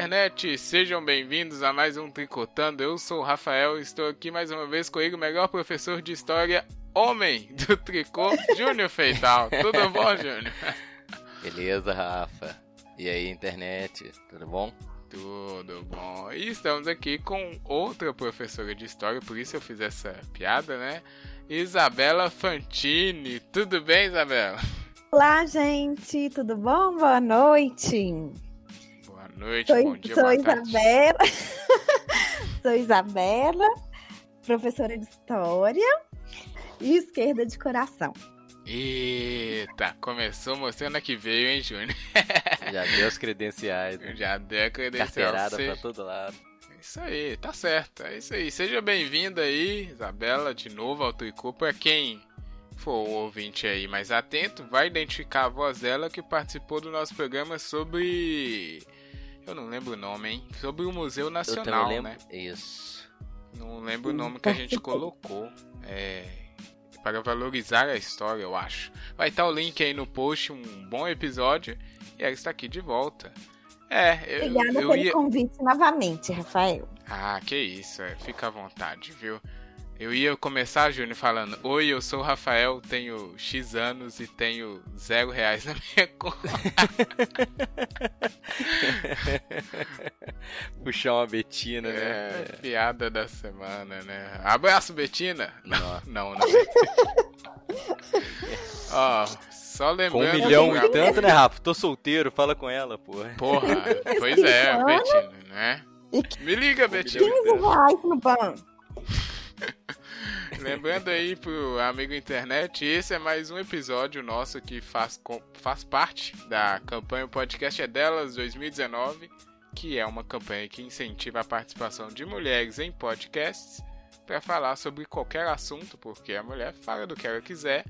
Internet! Sejam bem-vindos a mais um Tricotando. Eu sou o Rafael e estou aqui mais uma vez comigo, o melhor professor de história homem do tricô, Júnior Feital. Tudo bom, Júnior? Beleza, Rafa. E aí, internet? Tudo bom? Tudo bom. E estamos aqui com outra professora de história, por isso eu fiz essa piada, né? Isabela Fantini. Tudo bem, Isabela? Olá, gente. Tudo bom? Boa noite. Boa noite, sou, bom dia, sou boa Isabela. sou Isabela, professora de história e esquerda de coração. Eita, começou mostrando que veio, hein, Júnior? Já deu os credenciais. Né? Já deu a credencial. Carteirada Você- pra todo lado. Isso aí, tá certo. É isso aí. Seja bem-vinda aí, Isabela, de novo ao Tricô. Pra quem for ouvinte aí mais atento, vai identificar a voz dela que participou do nosso programa sobre. Eu não lembro o nome, hein? Sobre o Museu Eu Nacional, lembro. né? Isso. Não lembro o nome que a gente colocou. É. Para valorizar a história, eu acho. Vai estar o link aí no post, um bom episódio. E ela está aqui de volta. É, eu, Obrigada eu pelo ia. convite novamente, Rafael. Ah, que isso, é, fica à vontade, viu? Eu ia começar, Júnior, falando: Oi, eu sou o Rafael, tenho X anos e tenho zero reais na minha conta. Puxar uma Betina, É, né? piada da semana, né? Abraço, Betina! Não. Não, não. Ó, só Com lembrando. um milhão e tanto, né, Rafa? Tô solteiro, fala com ela, porra. Porra, pois é, Betina, né? Me liga, Betina. 15 reais no banco. Lembrando aí pro amigo internet, esse é mais um episódio nosso que faz, faz parte da campanha O Podcast é Delas 2019, que é uma campanha que incentiva a participação de mulheres em podcasts para falar sobre qualquer assunto, porque a mulher fala do que ela quiser.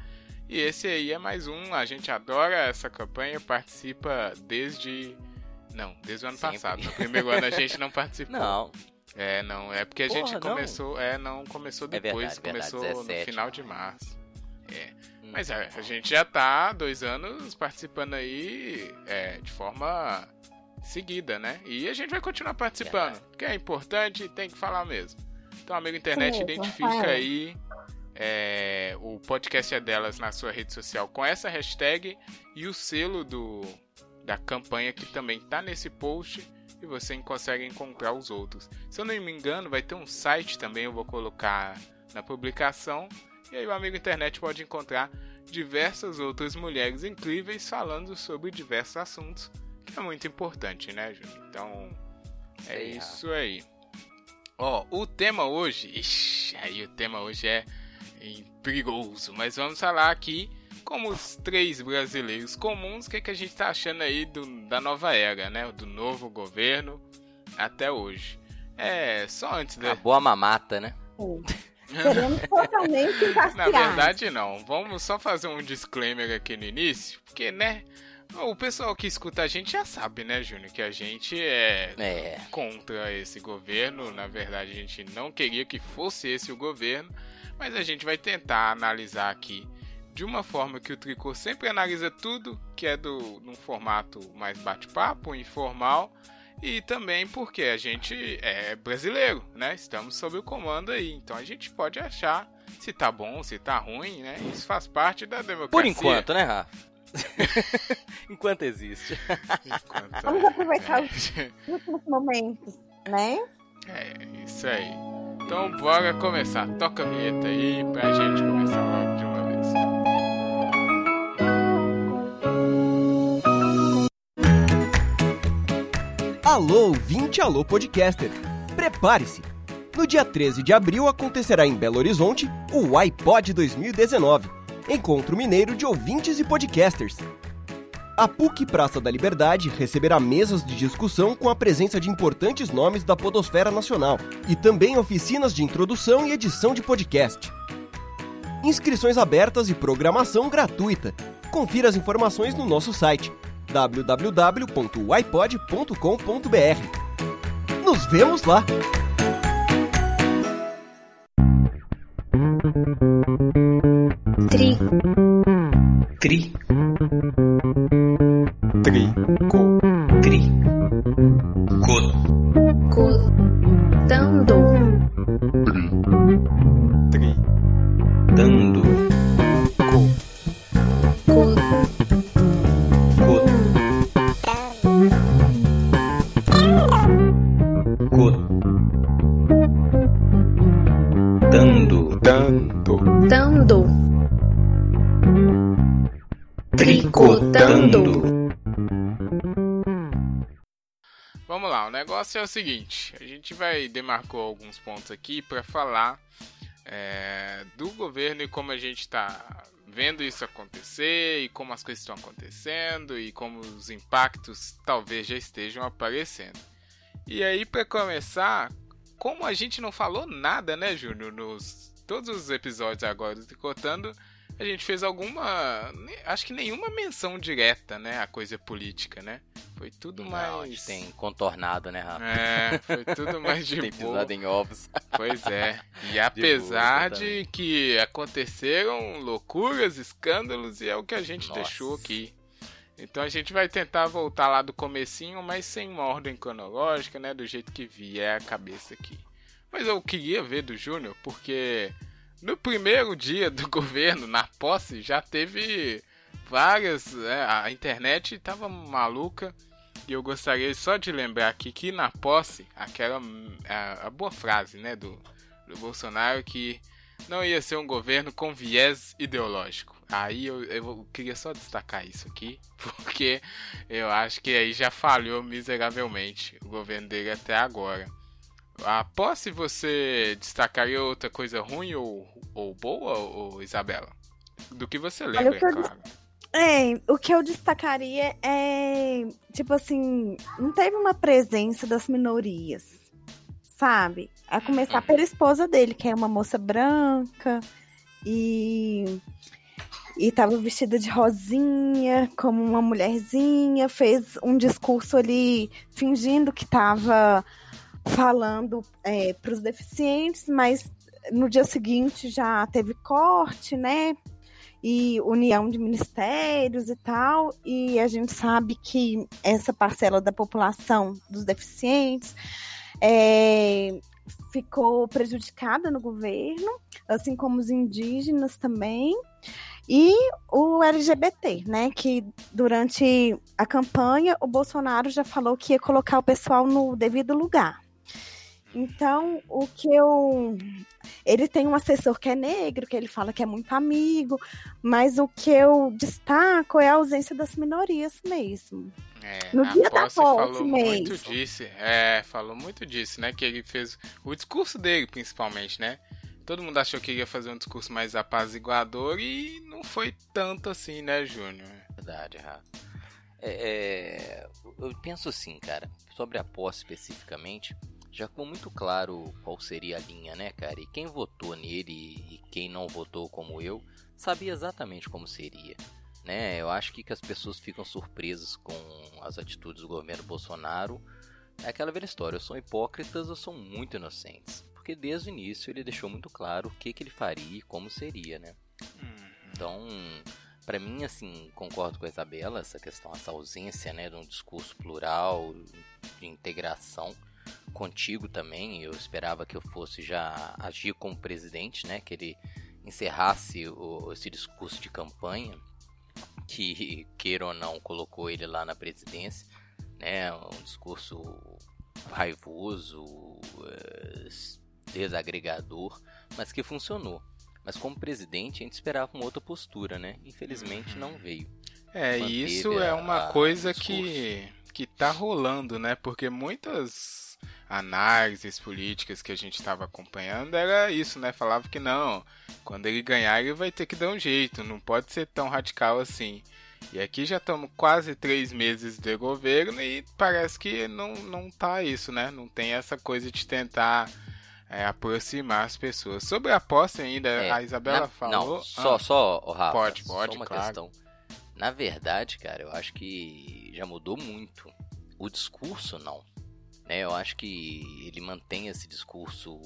E esse aí é mais um, a gente adora essa campanha, participa desde. Não, desde o ano Sempre. passado. No primeiro ano a gente não participou. Não, É, não, é porque a gente Porra, não. começou, é, não começou É depois, verdade, verdade, começou no 17. final de março. É. Hum. Mas é, a gente já tá dois anos participando aí é, de forma seguida, né? E a gente vai continuar participando, Verdade. porque é importante e tem que falar mesmo. Então, amigo internet, Sim, identifica aí é, o podcast é delas na sua rede social com essa hashtag e o selo do, da campanha que também tá nesse post e você consegue encontrar os outros. Se eu não me engano, vai ter um site também, eu vou colocar na publicação. E aí o amigo internet pode encontrar diversas outras mulheres incríveis falando sobre diversos assuntos, que é muito importante, né, Júnior? Então, é Sei, isso aí. Ó, o tema hoje, ixi, aí o tema hoje é perigoso, mas vamos falar aqui como os três brasileiros comuns, o que, que a gente tá achando aí do, da nova era, né? Do novo governo até hoje. É, só antes da. Acabou a mamata, né? Seremos totalmente Na verdade, não. Vamos só fazer um disclaimer aqui no início, porque, né? O pessoal que escuta a gente já sabe, né, Júnior, que a gente é É. contra esse governo. Na verdade, a gente não queria que fosse esse o governo, mas a gente vai tentar analisar aqui de uma forma que o Tricô sempre analisa tudo, que é do num formato mais bate-papo, informal, e também porque a gente é brasileiro, né? Estamos sob o comando aí, então a gente pode achar se tá bom, se tá ruim, né? Isso faz parte da democracia. Por enquanto, né, Rafa? Enquanto existe. Enquanto- Vamos aproveitar é. os últimos momentos, né? É, isso aí. Então bora começar. Toca a vinheta aí pra gente começar logo de uma vez. Alô, ouvinte, alô, podcaster. Prepare-se. No dia 13 de abril acontecerá em Belo Horizonte o iPod 2019, Encontro Mineiro de Ouvintes e Podcasters. A PUC Praça da Liberdade receberá mesas de discussão com a presença de importantes nomes da podosfera nacional e também oficinas de introdução e edição de podcast. Inscrições abertas e programação gratuita. Confira as informações no nosso site www.ipod.com.br. Nos vemos lá! Tri, Tri. Trico. tri, Vamos negócio é o seguinte: a gente vai demarcou alguns pontos aqui para falar é, do governo e como a gente está vendo isso acontecer e como as coisas estão acontecendo e como os impactos talvez já estejam aparecendo. E aí, para começar, como a gente não falou nada, né, Júnior, nos todos os episódios agora do Tricotando, a gente fez alguma. Acho que nenhuma menção direta, né? A coisa política, né? Foi tudo Não, mais. tem contornado, né, Rafa? É, foi tudo mais de tem boa. pisado em ovos. Pois é. E apesar de, também. que aconteceram loucuras, escândalos, e é o que a gente Nossa. deixou aqui. Então a gente vai tentar voltar lá do comecinho, mas sem uma ordem cronológica, né? Do jeito que vier a cabeça aqui. Mas eu queria ver do Júnior, porque no primeiro dia do governo, na posse, já teve várias. é, a internet tava maluca. E eu gostaria só de lembrar aqui que na posse, aquela a, a boa frase, né, do, do Bolsonaro que não ia ser um governo com viés ideológico. Aí eu, eu queria só destacar isso aqui, porque eu acho que aí já falhou miseravelmente o governo dele até agora. A posse você destacaria outra coisa ruim ou, ou boa, ou Isabela? Do que você lembra, o que eu é claro. É, o que eu destacaria é, tipo assim, não teve uma presença das minorias, sabe? A começar pela esposa dele, que é uma moça branca e e tava vestida de rosinha, como uma mulherzinha, fez um discurso ali fingindo que tava falando é, para os deficientes, mas no dia seguinte já teve corte, né? e união de ministérios e tal, e a gente sabe que essa parcela da população dos deficientes é, ficou prejudicada no governo, assim como os indígenas também, e o LGBT, né? Que durante a campanha o Bolsonaro já falou que ia colocar o pessoal no devido lugar. Então, o que eu. Ele tem um assessor que é negro, que ele fala que é muito amigo, mas o que eu destaco é a ausência das minorias mesmo. É, No a dia da posse falou muito mesmo. disso. É, falou muito disso, né? Que ele fez o discurso dele, principalmente, né? Todo mundo achou que ele ia fazer um discurso mais apaziguador e não foi tanto assim, né, Júnior? Verdade, Rafa. É, é, eu penso assim, cara, sobre a posse especificamente, já ficou muito claro qual seria a linha, né, cara? E quem votou nele e quem não votou como eu, sabia exatamente como seria. Né? Eu acho que, que as pessoas ficam surpresas com as atitudes do governo Bolsonaro. É aquela velha história, ou são hipócritas ou são muito inocentes. Porque desde o início ele deixou muito claro o que, que ele faria e como seria, né? Então, para mim, assim, concordo com a Isabela, essa questão, essa ausência, né, de um discurso plural, de integração. Contigo também, eu esperava que eu fosse já agir como presidente, né, que ele encerrasse o, esse discurso de campanha, que, queira ou não, colocou ele lá na presidência, né, um discurso raivoso, eh, desagregador, mas que funcionou. Mas como presidente, a gente esperava uma outra postura, né? Infelizmente não veio. É, Manteve e isso é uma a- coisa que, que tá rolando, né? Porque muitas análises políticas que a gente estava acompanhando era isso, né? Falava que não, quando ele ganhar ele vai ter que dar um jeito, não pode ser tão radical assim. E aqui já estamos quase três meses de governo e parece que não, não tá isso, né? Não tem essa coisa de tentar é, aproximar as pessoas. Sobre a posse ainda, É, a Isabela na- falou. Não, só, Ah, só, ô, Rafa, Pode, só pode, uma claro. questão. Na verdade, cara, eu acho que já mudou muito. O discurso, não. Né? Eu acho que ele mantém esse discurso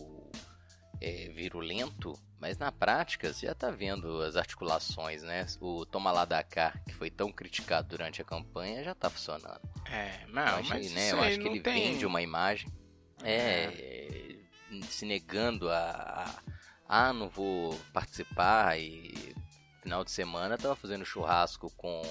é, virulento, mas na prática você já tá vendo as articulações, né? O Toma lá da cá, que foi tão criticado durante a campanha, já tá funcionando. É, Eu não, acho, mas né, eu acho que ele tem... vende uma imagem é, se negando a, a ah, não vou participar e final de semana tava fazendo churrasco com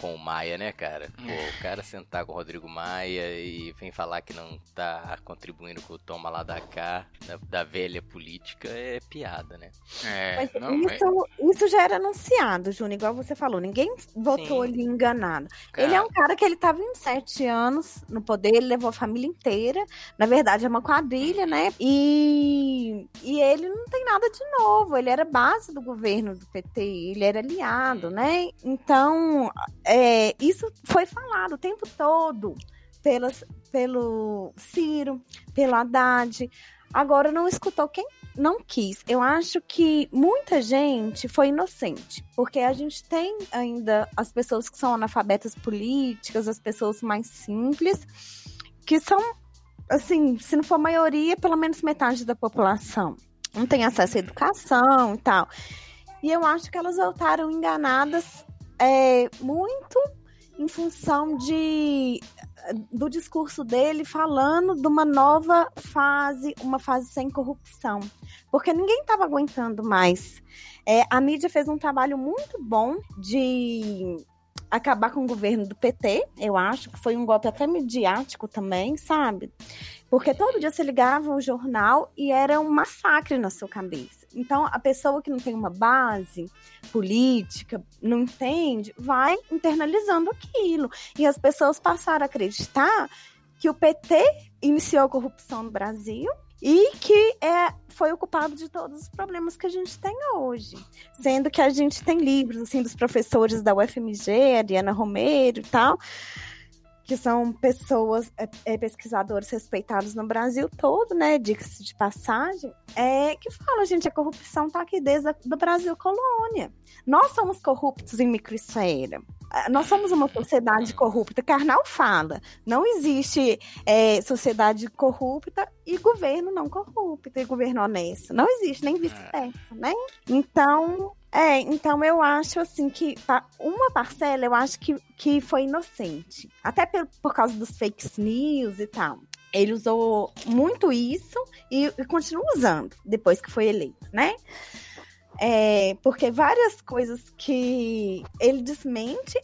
com o Maia, né, cara? Pô, o cara sentar com o Rodrigo Maia e vem falar que não tá contribuindo com o toma lá da cá, da, da velha política, é piada, né? É, Mas não, isso, isso já era anunciado, Júnior, igual você falou. Ninguém votou Sim. ele enganado. Cara, Ele é um cara que ele tá 27 anos no poder, ele levou a família inteira. Na verdade, é uma quadrilha, né? E, e ele não tem nada de novo. Ele era base do governo do PT, ele era aliado, né? Então, é, isso foi falado o tempo todo pelas, pelo Ciro, pelo Haddad. Agora não escutou quem não quis. Eu acho que muita gente foi inocente, porque a gente tem ainda as pessoas que são analfabetas políticas, as pessoas mais simples, que são, assim, se não for maioria, pelo menos metade da população. Não tem acesso à educação e tal. E eu acho que elas voltaram enganadas é, muito em função de do discurso dele falando de uma nova fase, uma fase sem corrupção. Porque ninguém estava aguentando mais. É, a mídia fez um trabalho muito bom de acabar com o governo do PT, eu acho, que foi um golpe até midiático também, sabe? Porque todo dia você ligava o jornal e era um massacre na sua cabeça. Então, a pessoa que não tem uma base política, não entende, vai internalizando aquilo. E as pessoas passaram a acreditar que o PT iniciou a corrupção no Brasil e que é, foi o culpado de todos os problemas que a gente tem hoje. Sendo que a gente tem livros assim dos professores da UFMG, Ariana Romero e tal, que são pessoas, é, é, pesquisadores respeitados no Brasil todo, né? Diga-se de passagem, é, que falam, gente, a corrupção está aqui desde o Brasil colônia. Nós somos corruptos em microesfera. Nós somos uma sociedade corrupta. Karnal fala. Não existe é, sociedade corrupta e governo não corrupto e governo honesto. Não existe, nem vice-versa, né? Então, é, então eu acho assim que uma parcela eu acho que, que foi inocente. Até por, por causa dos fake news e tal. Ele usou muito isso e, e continua usando depois que foi eleito, né? É, porque várias coisas que ele desmente,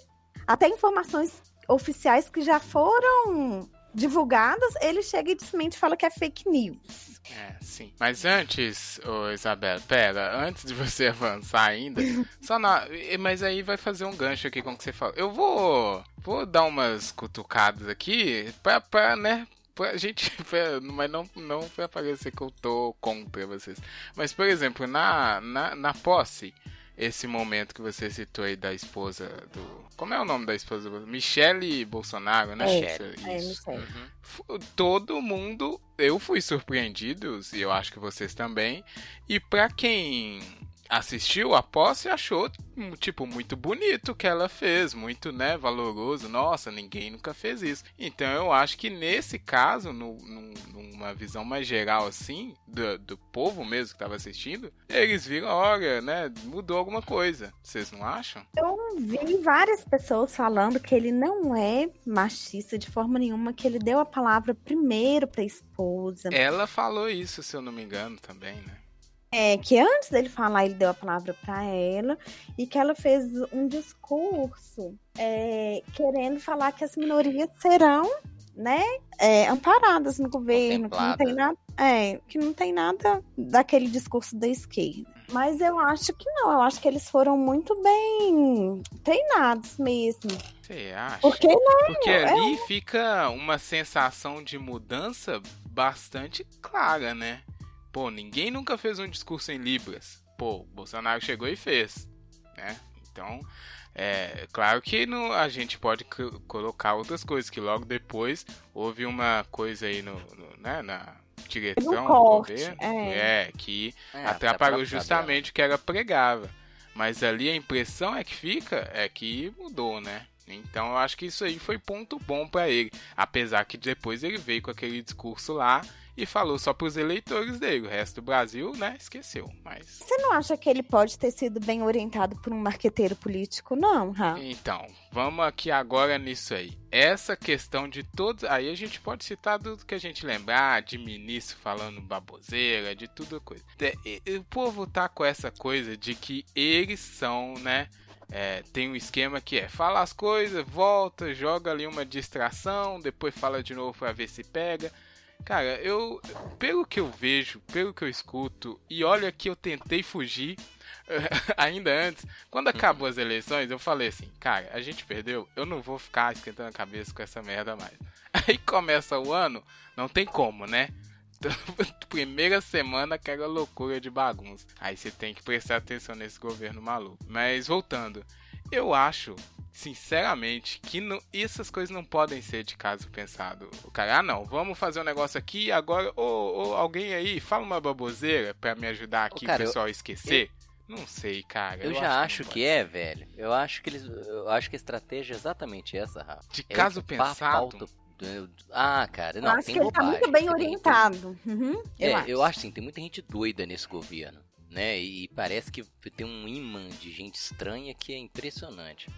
até informações oficiais que já foram divulgadas, ele chega e desmente e fala que é fake news. É, sim. Mas antes, ô Isabela, pera, antes de você avançar ainda, só na. Mas aí vai fazer um gancho aqui com o que você falou. Eu vou. Vou dar umas cutucadas aqui pra, pra né? Pra gente. Mas não, não pra parecer que eu tô contra vocês. Mas, por exemplo, na, na, na posse esse momento que você citou aí da esposa do. Como é o nome da esposa do Michele Bolsonaro, né? É, Isso. É, uhum. Todo mundo. Eu fui surpreendido, e eu acho que vocês também. E para quem assistiu a posse achou tipo muito bonito o que ela fez, muito né valoroso. Nossa, ninguém nunca fez isso. Então eu acho que nesse caso, no, no, numa visão mais geral assim do, do povo mesmo que estava assistindo, eles viram, olha, né, mudou alguma coisa. Vocês não acham? Eu vi várias pessoas falando que ele não é machista de forma nenhuma, que ele deu a palavra primeiro para a esposa. Ela falou isso, se eu não me engano, também, né? É, que antes dele falar, ele deu a palavra para ela e que ela fez um discurso é, querendo falar que as minorias serão, né, é, amparadas no governo, que não tem nada, é, que não tem nada daquele discurso da esquerda. Mas eu acho que não, eu acho que eles foram muito bem treinados mesmo. Você acha? Porque, não, Porque ali é... fica uma sensação de mudança bastante clara, né? Pô, ninguém nunca fez um discurso em Libras. Pô, Bolsonaro chegou e fez, né? Então, é claro que no, a gente pode colocar outras coisas, que logo depois houve uma coisa aí no, no né, na direção do governo, é. é que é, atrapalhou justamente o que ela pregava. Mas ali a impressão é que fica é que mudou, né? Então eu acho que isso aí foi ponto bom para ele, apesar que depois ele veio com aquele discurso lá e falou só pros eleitores dele. O resto do Brasil, né, esqueceu. Mas. Você não acha que ele pode ter sido bem orientado por um marqueteiro político, não, Ra? Então, vamos aqui agora nisso aí. Essa questão de todos. Aí a gente pode citar tudo que a gente lembrar, de ministro falando baboseira, de tudo coisa. O povo tá com essa coisa de que eles são, né? é, tem um esquema que é fala as coisas, volta, joga ali uma distração, depois fala de novo pra ver se pega. Cara, eu, pelo que eu vejo, pelo que eu escuto, e olha que eu tentei fugir ainda antes, quando acabou as eleições, eu falei assim, cara, a gente perdeu, eu não vou ficar esquentando a cabeça com essa merda mais. Aí começa o ano, não tem como, né? Primeira semana, aquela loucura de bagunça. Aí você tem que prestar atenção nesse governo maluco. Mas voltando, eu acho, sinceramente, que não, essas coisas não podem ser de caso pensado. O cara, ah não, vamos fazer um negócio aqui agora. Ô, ô alguém aí, fala uma baboseira pra me ajudar aqui o pessoal a esquecer. Eu... Não sei, cara. Eu, eu já acho, que, que é, velho. Eu acho que eles. Eu acho que a estratégia é exatamente essa, Rafa. De é caso pensado. Ah, cara, não. Eu acho que ele tá muito bem orientado. Uhum, eu é, acho. eu acho sim, tem muita gente doida nesse governo. Né? E parece que tem um imã de gente estranha que é impressionante.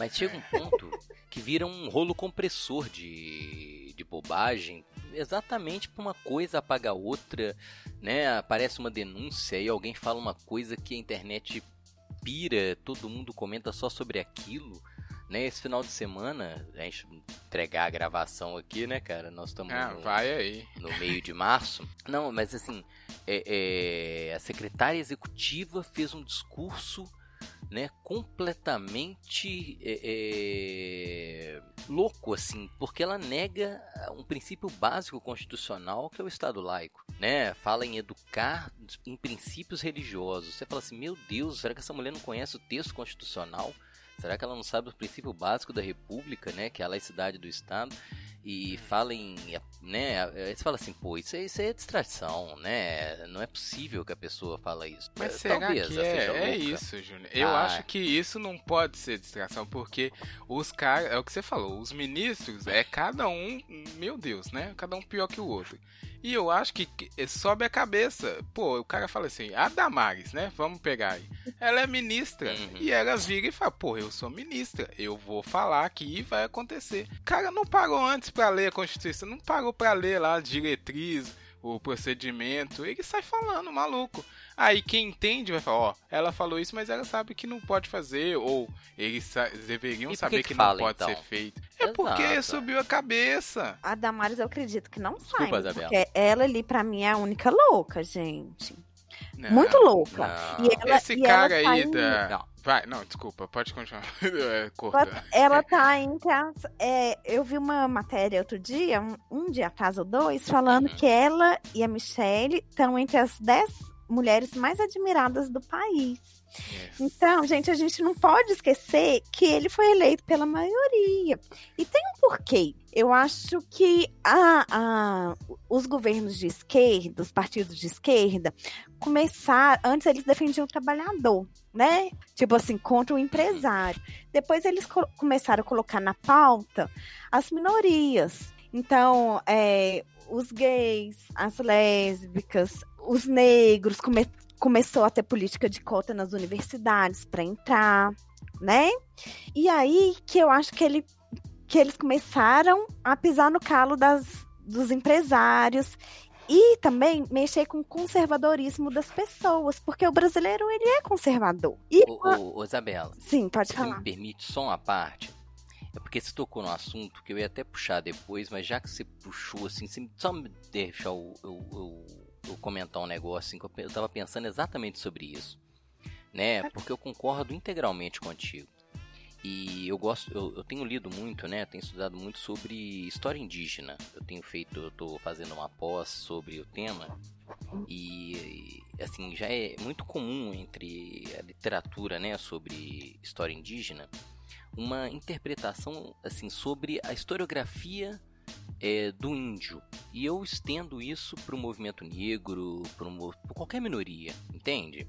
Mas chega um ponto que vira um rolo compressor de, de bobagem, exatamente para uma coisa apaga a outra, né? Aparece uma denúncia e alguém fala uma coisa que a internet pira, todo mundo comenta só sobre aquilo né, esse final de semana, a gente entregar a gravação aqui, né, cara? Nós estamos ah, no, vai aí. no meio de março. Não, mas assim, é, é, a secretária executiva fez um discurso né, completamente é, é, louco, assim, porque ela nega um princípio básico constitucional que é o Estado laico, né? Fala em educar em princípios religiosos. Você fala assim, meu Deus, será que essa mulher não conhece o texto constitucional? Será que ela não sabe o princípio básico da república, né? Que é a laicidade do Estado? E fala em, né? Aí você fala assim, pô, isso, é, isso é distração, né? Não é possível que a pessoa fala isso. Mas será Talvez que é, é isso, Júnior? Eu ah. acho que isso não pode ser distração, porque os caras, é o que você falou, os ministros, é cada um, meu Deus, né? Cada um pior que o outro. E eu acho que sobe a cabeça. Pô, o cara fala assim, a Damares, né? Vamos pegar aí. Ela é ministra. Uhum. E ela vira e fala, pô, eu sou ministra. Eu vou falar aqui e vai acontecer. O cara não pagou antes para ler a Constituição. Não pagou para ler lá a diretriz, o procedimento. Ele sai falando, maluco. Aí quem entende vai falar, ó, ela falou isso, mas ela sabe que não pode fazer, ou eles deveriam saber que, que, fala, não pode então? ser feito. É Exato. porque subiu a cabeça. A Damares eu acredito que não sai. Desculpa, porque ela ali pra mim é a única louca, gente. Não, Muito louca. Ela, Esse cara aí da. Não. Vai, não, desculpa, pode continuar. é, ela, ela tá entre as. É, eu vi uma matéria outro dia, um, um dia atrás ou dois, falando uhum. que ela e a Michelle estão entre as dez mulheres mais admiradas do país. Yes. Então, gente, a gente não pode esquecer que ele foi eleito pela maioria. E tem um porquê. Eu acho que a, a, os governos de esquerda, os partidos de esquerda, começaram. Antes eles defendiam o trabalhador, né? Tipo assim, contra o empresário. Depois eles co começaram a colocar na pauta as minorias. Então, é, os gays, as lésbicas, os negros, come, começou a ter política de cota nas universidades para entrar, né? E aí que eu acho que, ele, que eles começaram a pisar no calo das, dos empresários e também mexer com o conservadorismo das pessoas, porque o brasileiro ele é conservador. E ô, ô, ô Isabela. Sim, pode falar. Se me permite só uma parte. É porque você tocou no assunto que eu ia até puxar depois, mas já que você puxou assim, você só me deixa eu, eu, eu, eu comentar um negócio assim, que eu, eu tava pensando exatamente sobre isso. Né? Porque eu concordo integralmente contigo. E eu gosto, eu, eu, tenho lido muito, né? Tenho estudado muito sobre história indígena. Eu tenho feito, eu tô fazendo uma pós sobre o tema. E assim, já é muito comum entre a literatura, né, sobre história indígena, uma interpretação assim sobre a historiografia é, do índio. E eu estendo isso para o movimento negro, para qualquer minoria, entende?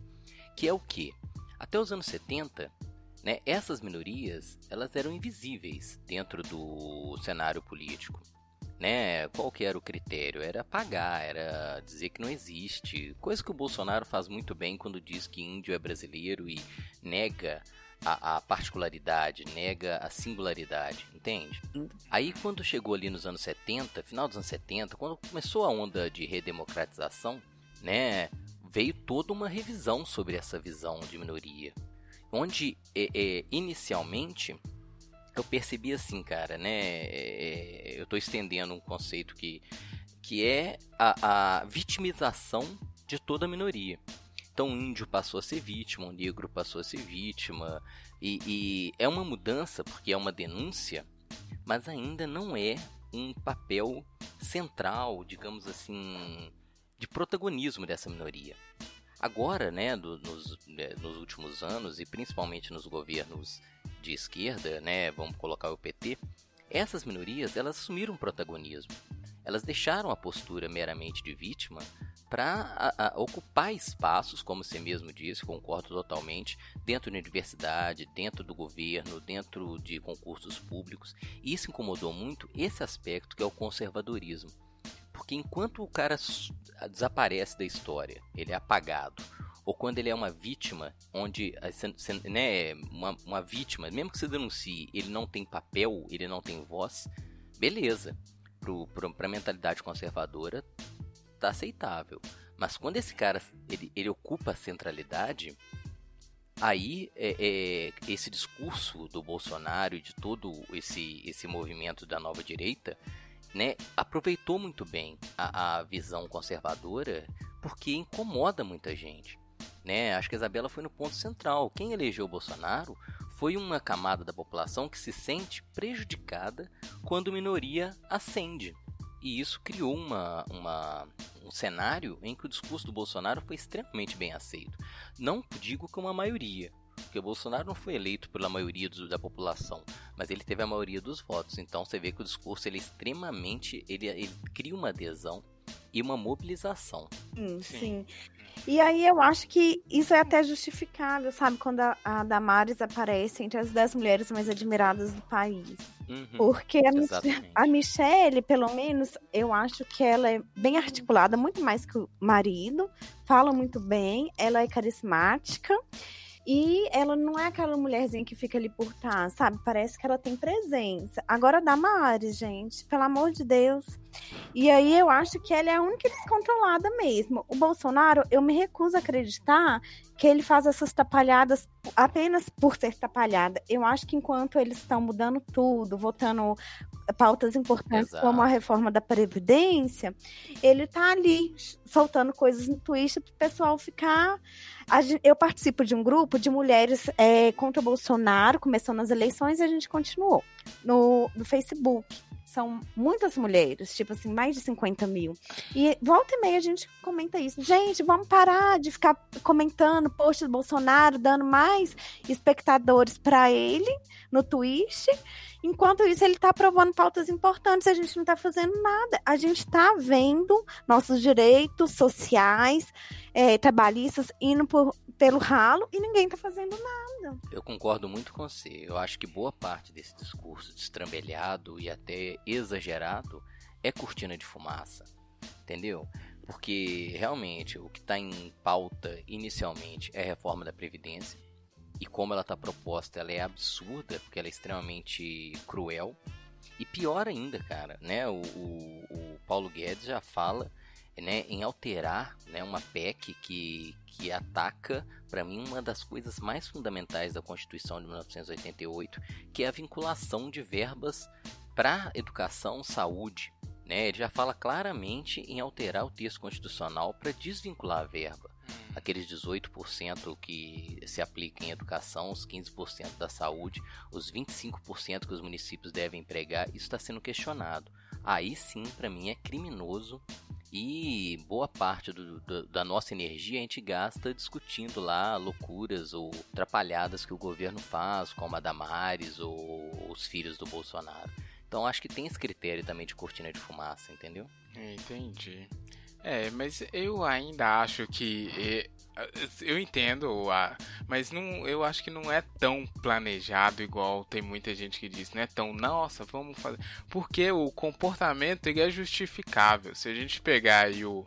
Que é o que? Até os anos 70, né, essas minorias elas eram invisíveis dentro do cenário político. Né? Qual que era o critério? Era pagar, era dizer que não existe. Coisa que o Bolsonaro faz muito bem quando diz que índio é brasileiro e nega a, a, particularidade, nega a singularidade, entende? Aí quando chegou ali nos anos 70, final dos anos 70, quando começou a onda de redemocratização, né, veio toda uma revisão sobre essa visão de minoria. Onde é, é, inicialmente eu percebi assim, cara, né? É, eu estou estendendo um conceito que, que é a, a vitimização de toda a minoria. Então, o índio passou a ser vítima, o negro passou a ser vítima, e, e é uma mudança porque é uma denúncia, mas ainda não é um papel central, digamos assim, de protagonismo dessa minoria. Agora, né, do, nos, né, nos últimos anos e principalmente nos governos de esquerda, né, vamos colocar o PT, essas minorias elas assumiram protagonismo. Elas deixaram a postura meramente de vítima para ocupar espaços, como você mesmo disse, concordo totalmente, dentro da universidade, dentro do governo, dentro de concursos públicos. E isso incomodou muito esse aspecto que é o conservadorismo. Porque enquanto o cara desaparece da história, ele é apagado, ou quando ele é uma vítima, onde né, uma, uma vítima, mesmo que você denuncie, ele não tem papel, ele não tem voz, beleza. Para a mentalidade conservadora, tá aceitável. Mas quando esse cara ele, ele ocupa a centralidade, aí é, é, esse discurso do Bolsonaro e de todo esse, esse movimento da nova direita né, aproveitou muito bem a, a visão conservadora porque incomoda muita gente. Né? Acho que a Isabela foi no ponto central. Quem elegeu o Bolsonaro foi uma camada da população que se sente prejudicada quando minoria ascende. E isso criou uma, uma, um cenário em que o discurso do Bolsonaro foi extremamente bem aceito. Não digo que uma maioria, porque o Bolsonaro não foi eleito pela maioria do, da população, mas ele teve a maioria dos votos. Então você vê que o discurso ele é extremamente. Ele, ele cria uma adesão e uma mobilização. Sim, sim. E aí eu acho que isso é até justificável, sabe? Quando a, a Damares aparece entre as dez mulheres mais admiradas do país. Uhum, Porque a, a Michelle, pelo menos, eu acho que ela é bem articulada, muito mais que o marido, fala muito bem, ela é carismática. E ela não é aquela mulherzinha que fica ali por trás, sabe? Parece que ela tem presença. Agora, Damares, gente, pelo amor de Deus. E aí eu acho que ela é a única descontrolada mesmo. O Bolsonaro, eu me recuso a acreditar que ele faz essas tapalhadas apenas por ser tapalhada. Eu acho que enquanto eles estão mudando tudo, votando pautas importantes Exato. como a reforma da Previdência, ele tá ali soltando coisas no Twitter para o pessoal ficar. Eu participo de um grupo de mulheres é, contra o Bolsonaro, começou nas eleições e a gente continuou no, no Facebook são muitas mulheres, tipo assim, mais de 50 mil. E volta e meia a gente comenta isso. Gente, vamos parar de ficar comentando post do Bolsonaro, dando mais espectadores para ele no Twitch. Enquanto isso, ele está aprovando pautas importantes, a gente não está fazendo nada. A gente está vendo nossos direitos sociais, é, trabalhistas indo por, pelo ralo e ninguém está fazendo nada. Eu concordo muito com você. Eu acho que boa parte desse discurso destrambelhado e até exagerado é cortina de fumaça. Entendeu? Porque realmente o que está em pauta inicialmente é a reforma da Previdência e como ela está proposta, ela é absurda, porque ela é extremamente cruel. E pior ainda, cara, né? O, o, o Paulo Guedes já fala né, em alterar né, uma PEC que, que ataca, para mim, uma das coisas mais fundamentais da Constituição de 1988, que é a vinculação de verbas para educação, saúde. Né? Ele já fala claramente em alterar o texto constitucional para desvincular a verba aqueles 18% que se aplica em educação, os 15% da saúde, os 25% que os municípios devem empregar, isso está sendo questionado. Aí sim, para mim, é criminoso e boa parte do, do, da nossa energia a gente gasta discutindo lá loucuras ou atrapalhadas que o governo faz, como a Damares ou os filhos do Bolsonaro. Então acho que tem esse critério também de cortina de fumaça, entendeu? Entendi. É, mas eu ainda acho que. Eu entendo, mas não, eu acho que não é tão planejado igual tem muita gente que diz. Não é tão, nossa, vamos fazer. Porque o comportamento ele é justificável. Se a gente pegar aí o,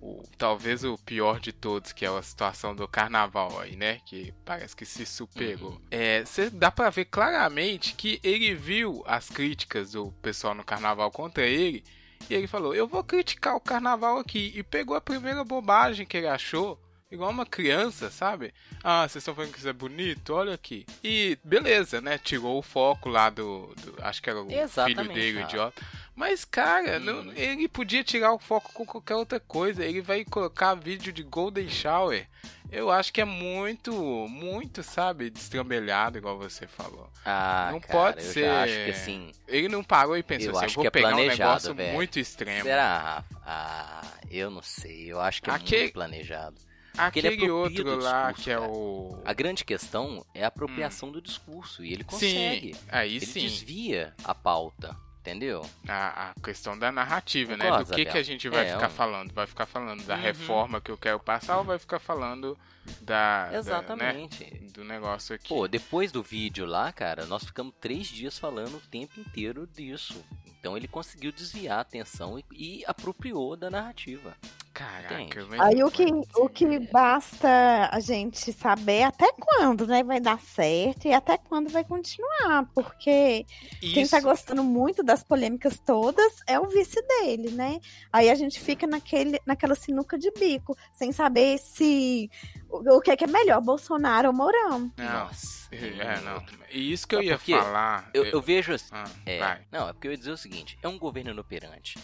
o, talvez o pior de todos, que é a situação do carnaval aí, né? Que parece que se superou. Uhum. É, cê, dá para ver claramente que ele viu as críticas do pessoal no carnaval contra ele e ele falou: Eu vou criticar o carnaval aqui. E pegou a primeira bobagem que ele achou igual uma criança, sabe? Ah, vocês estão falando que isso é bonito? Olha aqui. E beleza, né? Tirou o foco lá do. do acho que era o Exatamente, filho dele, o cara. idiota. Mas, cara, Hum. não- ele podia tirar o foco com qualquer outra coisa. Ele vai colocar vídeo de Golden Shower. Eu acho que é muito, muito, sabe, destrambelhado, igual você falou. Ah, Não cara, pode ser. acho que assim. Ele não parou e pensou Eu assim, eu vou que é pegar um negócio velho. muito extremo. Será, Rafa? Ah, eu não sei. Eu acho que é Aquele- muito planejado. Porque ele Aquele apropria outro do lá discurso, que é o. A grande questão é a apropriação do discurso. E ele consegue. Sim, aí ele sim. desvia a pauta. Entendeu? A, a questão da narrativa, né? Do que, que a gente vai É, ficar um- falando? Vai ficar falando da Uhum. reforma que eu quero passar ou vai ficar falando da. da, né, Exatamente. do negócio aqui. Pô, depois do vídeo lá, cara, nós ficamos três dias falando o tempo inteiro disso. Então ele conseguiu desviar a atenção e, e apropriou da narrativa. Caraca, Entende? mas Aí o que, o que basta a gente saber até quando, né, vai dar certo e até quando vai continuar, porque quem Isso. tá gostando muito das polêmicas todas é o vice dele, né? Aí a gente fica naquele, naquela sinuca de bico, sem saber se o, o que é, que é melhor, Bolsonaro ou Mourão. Não, Nossa. é, não. E isso que eu É ia porque falar. Eu, eu vejo assim. Ah, É, não, é porque eu ia dizer o seguinte: é um governo inoperante.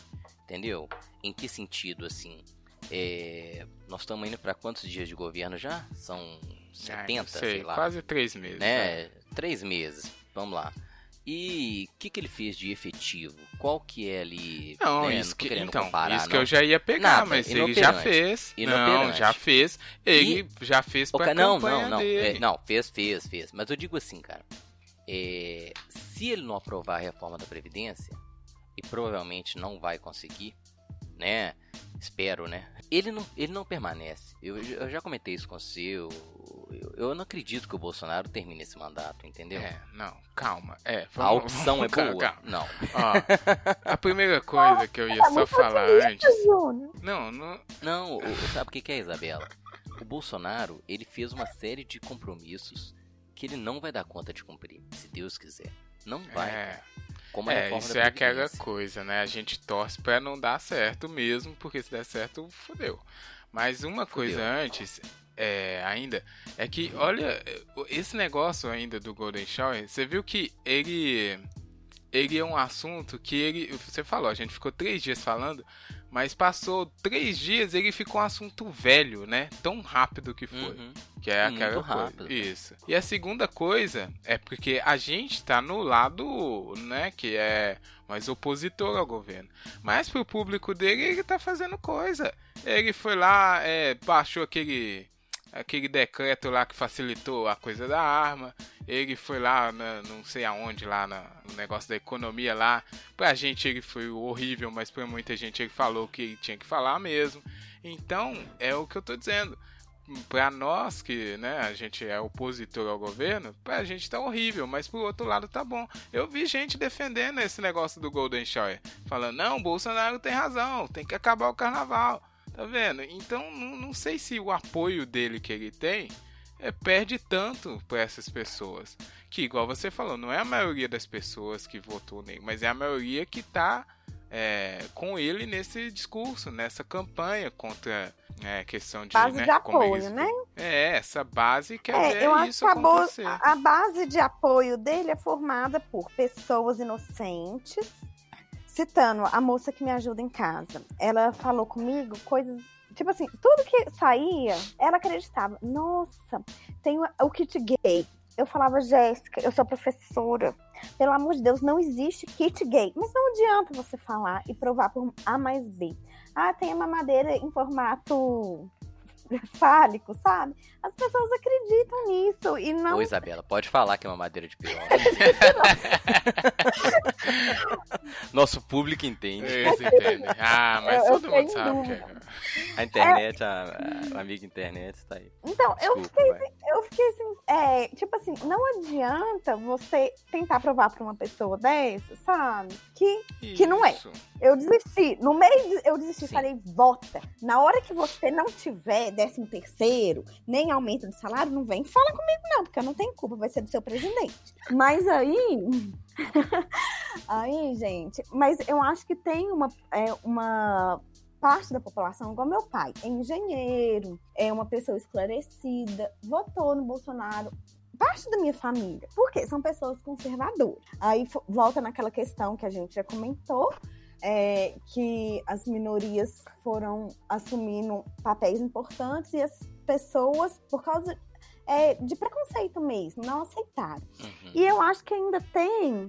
Entendeu? Em que sentido, assim? É, nós estamos indo para quantos dias de governo já? São Ai, 70, não sei, sei lá. quase três meses. né? né? Três meses. Vamos lá. E o que, que ele fez de efetivo? Qual que é ali. Não, né, isso tô que, então, comparar, isso que não. eu já ia pegar, Nada, mas ele já fez. Não, já fez. Ele já fez pra ca- não, campanha não, não. dele. É, não, fez, fez, fez. Mas eu digo assim, cara. é, se ele não aprovar a reforma da Previdência, e provavelmente não vai conseguir, né? Espero, né? Ele não, ele não permanece. Eu, eu já comentei isso com você. Eu, eu, eu não acredito que o Bolsonaro termine esse mandato, entendeu? É, não, calma. É, a vamos- opção é calma, boa? calma. Não. Ó, a primeira coisa que eu ia só falar antes. Não, não. Não, sabe o que que é, Isabela? O Bolsonaro, ele fez uma série de compromissos que ele não vai dar conta de cumprir, se Deus quiser. Não vai. É. Como é isso é aquela coisa, né? A gente torce pra não dar certo mesmo, porque se der certo, fodeu. Mas uma coisa Fudeu. antes, é, ainda, é que, olha, esse negócio ainda do Golden Shower, você viu que ele. Ele é um assunto que ele. Você falou, a gente ficou três dias falando, mas passou três dias ele ficou um assunto velho, né? Tão rápido que foi. Uhum. Que é Muito aquela rápido, coisa. Isso. E a segunda coisa é porque a gente tá no lado, né, que é mais opositor ao governo. Mas pro público dele, ele tá fazendo coisa. Ele foi lá, é, baixou aquele aquele decreto lá que facilitou a coisa da arma. Ele foi lá, na- não sei aonde, lá na- no negócio da economia lá. Pra gente ele foi horrível, mas pra muita gente ele falou o que ele tinha que falar mesmo. Então, é o que eu tô dizendo pra nós que, né, a gente é opositor ao governo, pra gente tá horrível, mas pro outro lado tá bom. Eu vi gente defendendo esse negócio do Golden Shower, falando, não, Bolsonaro tem razão, tem que acabar o carnaval. Tá vendo? Então, não, não sei se o apoio dele que ele tem é, perde tanto pra essas pessoas. Que, igual você falou, não é a maioria das pessoas que votou nele, mas é a maioria que tá é, com ele nesse discurso, nessa campanha contra é, a questão de. Base né, de apoio, eles- né? É, essa base quer É, eu acho que a, bo- acontecer. a- a base de apoio dele é formada por pessoas inocentes. Citando a moça que me ajuda em casa. Ela falou comigo coisas. Tipo assim, tudo que saía, ela acreditava. Nossa, tem o- kit gay. Eu falava, Jéssica, eu sou professora. Pelo amor de Deus, não existe kit gay. Mas não adianta você falar e provar por A mais B. Ah, tem a mamadeira em formato fálico, sabe? As pessoas acreditam nisso e não. Ô, Isabela, pode falar que é uma madeira de piroca. Nosso público entende. Eles entendem. Ah, mas Eu- eu todo mundo tenho sabe que é. A internet, a, a amiga internet tá aí. Então, eu Desculpa, vai. eu fiquei assim, é, tipo assim, não adianta você tentar provar pra uma pessoa dessa, sabe? Que Que não é. Eu desisti. No meio, de- eu desisti, Sim. falei, vota. Na hora que você não tiver décimo terceiro, nem aumento de salário, não vem fala comigo não, porque eu não tenho culpa, vai ser do seu presidente. Mas aí, aí, gente, mas eu acho que tem uma, é, uma parte da população, igual meu pai, é engenheiro, é uma pessoa esclarecida, votou no Bolsonaro. Parte da minha família. Por quê? São pessoas conservadoras. Aí volta naquela questão que a gente já comentou, é, que as minorias foram assumindo papéis importantes e as pessoas, por causa é, de preconceito mesmo, não aceitaram. Uhum. E eu acho que ainda tem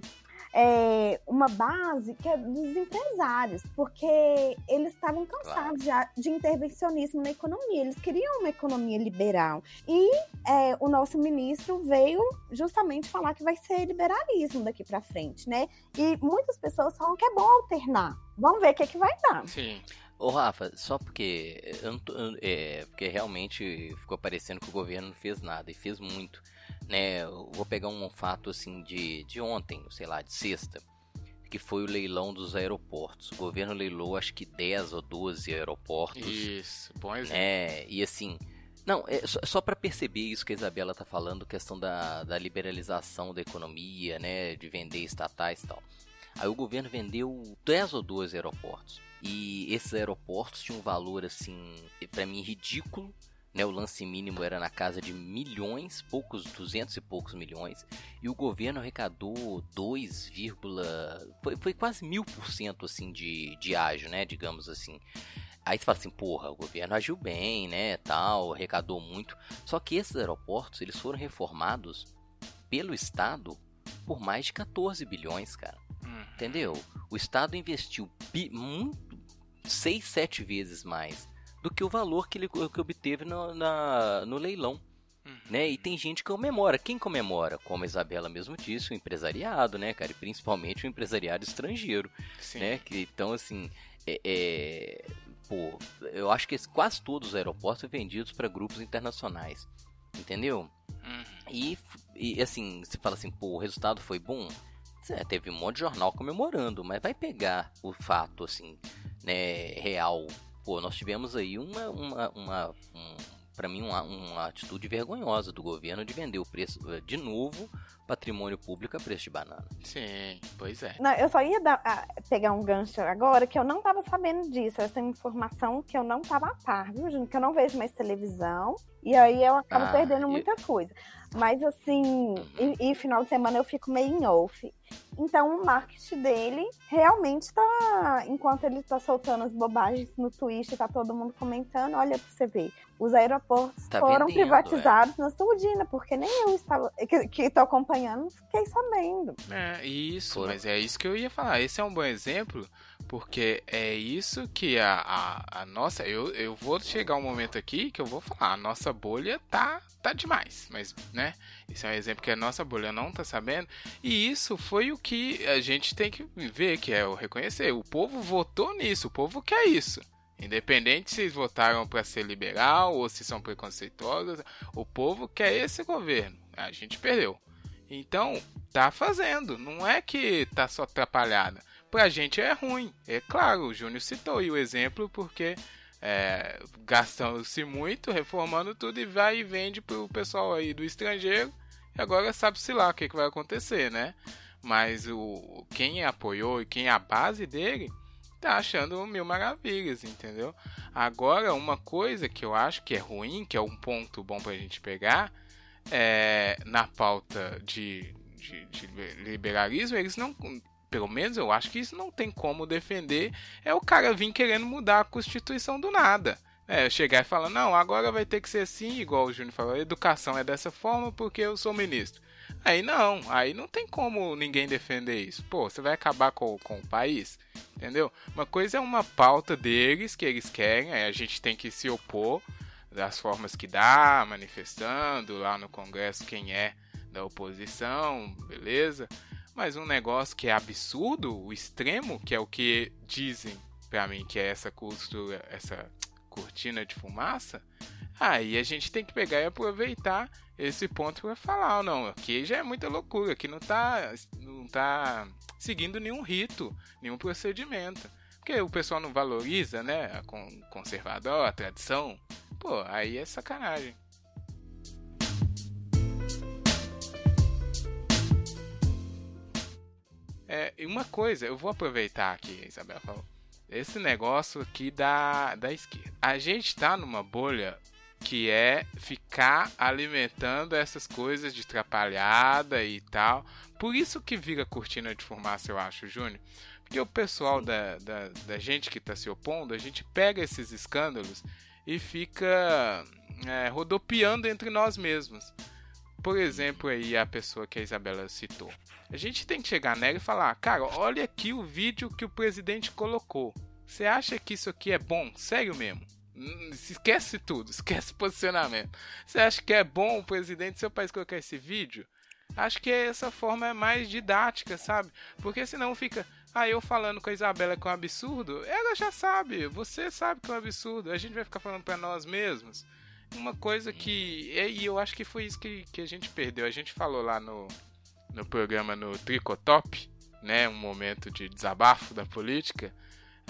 é, uma base que é dos empresários, porque eles estavam cansados claro. de, de, intervencionismo na economia, eles queriam uma economia liberal. E é, o nosso ministro veio justamente falar que vai ser liberalismo daqui para frente, né? E muitas pessoas falam que é bom alternar. Vamos ver o que, é que vai dar. Sim. Ô Rafa, só porque, eu tô, é, porque realmente ficou parecendo que o governo não fez nada e fez muito né? vou pegar um fato assim de, de ontem, sei lá, de sexta, que foi o leilão dos aeroportos. O governo leilou acho que 10 ou 12 aeroportos. Isso, bom exemplo. É, e assim, não, é só, só para perceber isso que a Isabela tá falando, questão da, da liberalização da economia, né, de vender estatais e tal. Aí o governo vendeu 10 ou 12 aeroportos. E esses aeroportos tinham um valor assim, para mim ridículo, né, o lance mínimo era na casa de milhões, poucos, 200 e poucos milhões, e o governo arrecadou 2, foi, foi quase mil por cento assim de, de ágio, né, digamos assim. Aí você fala assim, porra, o governo agiu bem, né, tal, arrecadou muito. Só que esses aeroportos, eles foram reformados pelo Estado por mais de 14 bilhões, cara. Uhum. Entendeu? O Estado investiu muito, 6, 7 vezes mais do que o valor que ele que obteve no, na, no leilão. Uhum. Né? E tem gente que comemora. Quem comemora? Como a Isabela mesmo disse, o empresariado, né, cara? E principalmente o empresariado estrangeiro. Sim. Né? Que, então, assim, é, é, pô, eu acho que quase todos os aeroportos são vendidos para grupos internacionais. Entendeu? Uhum. E, e, assim, você fala assim, pô, o resultado foi bom? É, teve um monte de jornal comemorando, mas vai pegar o fato, assim, né, real pô, nós tivemos aí uma, uma, uma um, para mim uma, uma atitude vergonhosa do governo de vender o preço eh, de novo patrimônio público a preço de banana. Sim, pois é. Não, eu só ia dar, pegar um gancho agora que eu não estava sabendo disso, essa informação que eu não estava a par, viu, Júnior? Que eu não vejo mais televisão e aí eu acabo ah, perdendo muita coisa. Mas assim, e, e, final de semana eu fico meio em off. Então o marketing dele realmente tá. Enquanto ele tá soltando as bobagens no Twitter, tá todo mundo comentando, olha pra você ver. Os aeroportos tá foram vendendo, privatizados é. na Surdina, porque nem eu estava. Que, tô acompanhando, fiquei sabendo. É, isso, mas é isso que eu ia falar. Esse é um bom exemplo, porque é isso que a, a, a nossa. Eu, eu vou chegar um momento aqui que eu vou falar, a nossa bolha tá, tá demais. Mas, né? Esse é um exemplo que a nossa bolha não tá sabendo. E isso foi o que a gente tem que ver, que é o reconhecer. O povo votou nisso, o povo quer isso. Independente se votaram para ser liberal ou se são preconceituosos, o povo quer esse governo. A gente perdeu. Então, tá fazendo. Não é que tá só atrapalhada. Pra gente é ruim. É claro, o Júnior citou o exemplo porque é, gastando-se muito, reformando tudo e vai e vende pro pessoal aí do estrangeiro. E agora sabe-se lá o que, que vai acontecer, né? Mas o quem apoiou e quem é a base dele tá achando mil maravilhas, entendeu? Agora, uma coisa que eu acho que é ruim, que é um ponto bom pra gente pegar, é na pauta de, de, de liberalismo, eles não pelo menos eu acho que isso não tem como defender, é o cara vir querendo mudar a Constituição do nada. É, chegar e falar, não, agora vai ter que ser assim, igual o Júnior falou, educação é dessa forma porque eu sou ministro. Aí não, aí não tem como ninguém defender isso. Pô, você vai acabar com, com o país, entendeu? Uma coisa é uma pauta deles que eles querem, aí a gente tem que se opor das formas que dá, manifestando lá no Congresso quem é da oposição, beleza? Mas um negócio que é absurdo, o extremo, que é o que dizem para mim que é essa costura, essa cortina de fumaça, aí a gente tem que pegar e aproveitar esse ponto para falar, não, aqui já é muita loucura, aqui não tá não tá seguindo nenhum rito, nenhum procedimento. Porque o pessoal não valoriza, né, a conservador, a tradição. Pô, aí é sacanagem. É, e uma coisa, eu vou aproveitar aqui, a Isabela falou. esse negócio aqui da, da esquerda. A gente tá numa bolha que é ficar alimentando essas coisas de trapalhada e tal. Por isso que vira cortina de fumaça, eu acho, Júnior. Porque o pessoal da, da, da, gente que está se opondo, a gente pega esses escândalos e fica é, rodopiando entre nós mesmos. Por exemplo, aí a pessoa que a Isabela citou. A gente tem que chegar nela e falar: Cara, olha aqui o vídeo que o presidente colocou. Você acha que isso aqui é bom? Sério mesmo? Esquece tudo, esquece posicionamento. Você acha que é bom o presidente do seu país colocar esse vídeo? Acho que essa forma é mais didática, sabe? Porque senão fica. Ah, eu falando com a Isabela que é um absurdo, ela já sabe, você sabe que é um absurdo, a gente vai ficar falando para nós mesmos. Uma coisa que. E eu acho que foi isso que, que a gente perdeu. A gente falou lá no, no programa no Tricotop, né? Um momento de desabafo da política.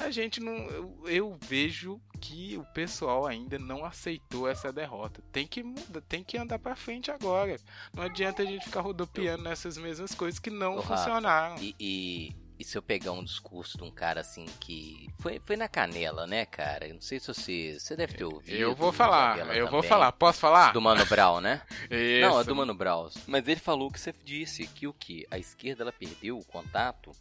A gente não. Eu, eu vejo que o pessoal ainda não aceitou essa derrota. Tem que mudar, tem que andar para frente agora. Não adianta a gente ficar rodopiando nessas mesmas coisas que não funcionaram. E, e, e se eu pegar um discurso de um cara assim que. Foi, foi na canela, né, cara? Eu não sei se você. Você deve ter ouvido. Eu vou falar, eu também. vou falar. Posso falar? Do Mano Brown, né? Isso. Não, é do Mano Brown. Mas ele falou que você disse que o que? A esquerda ela perdeu o contato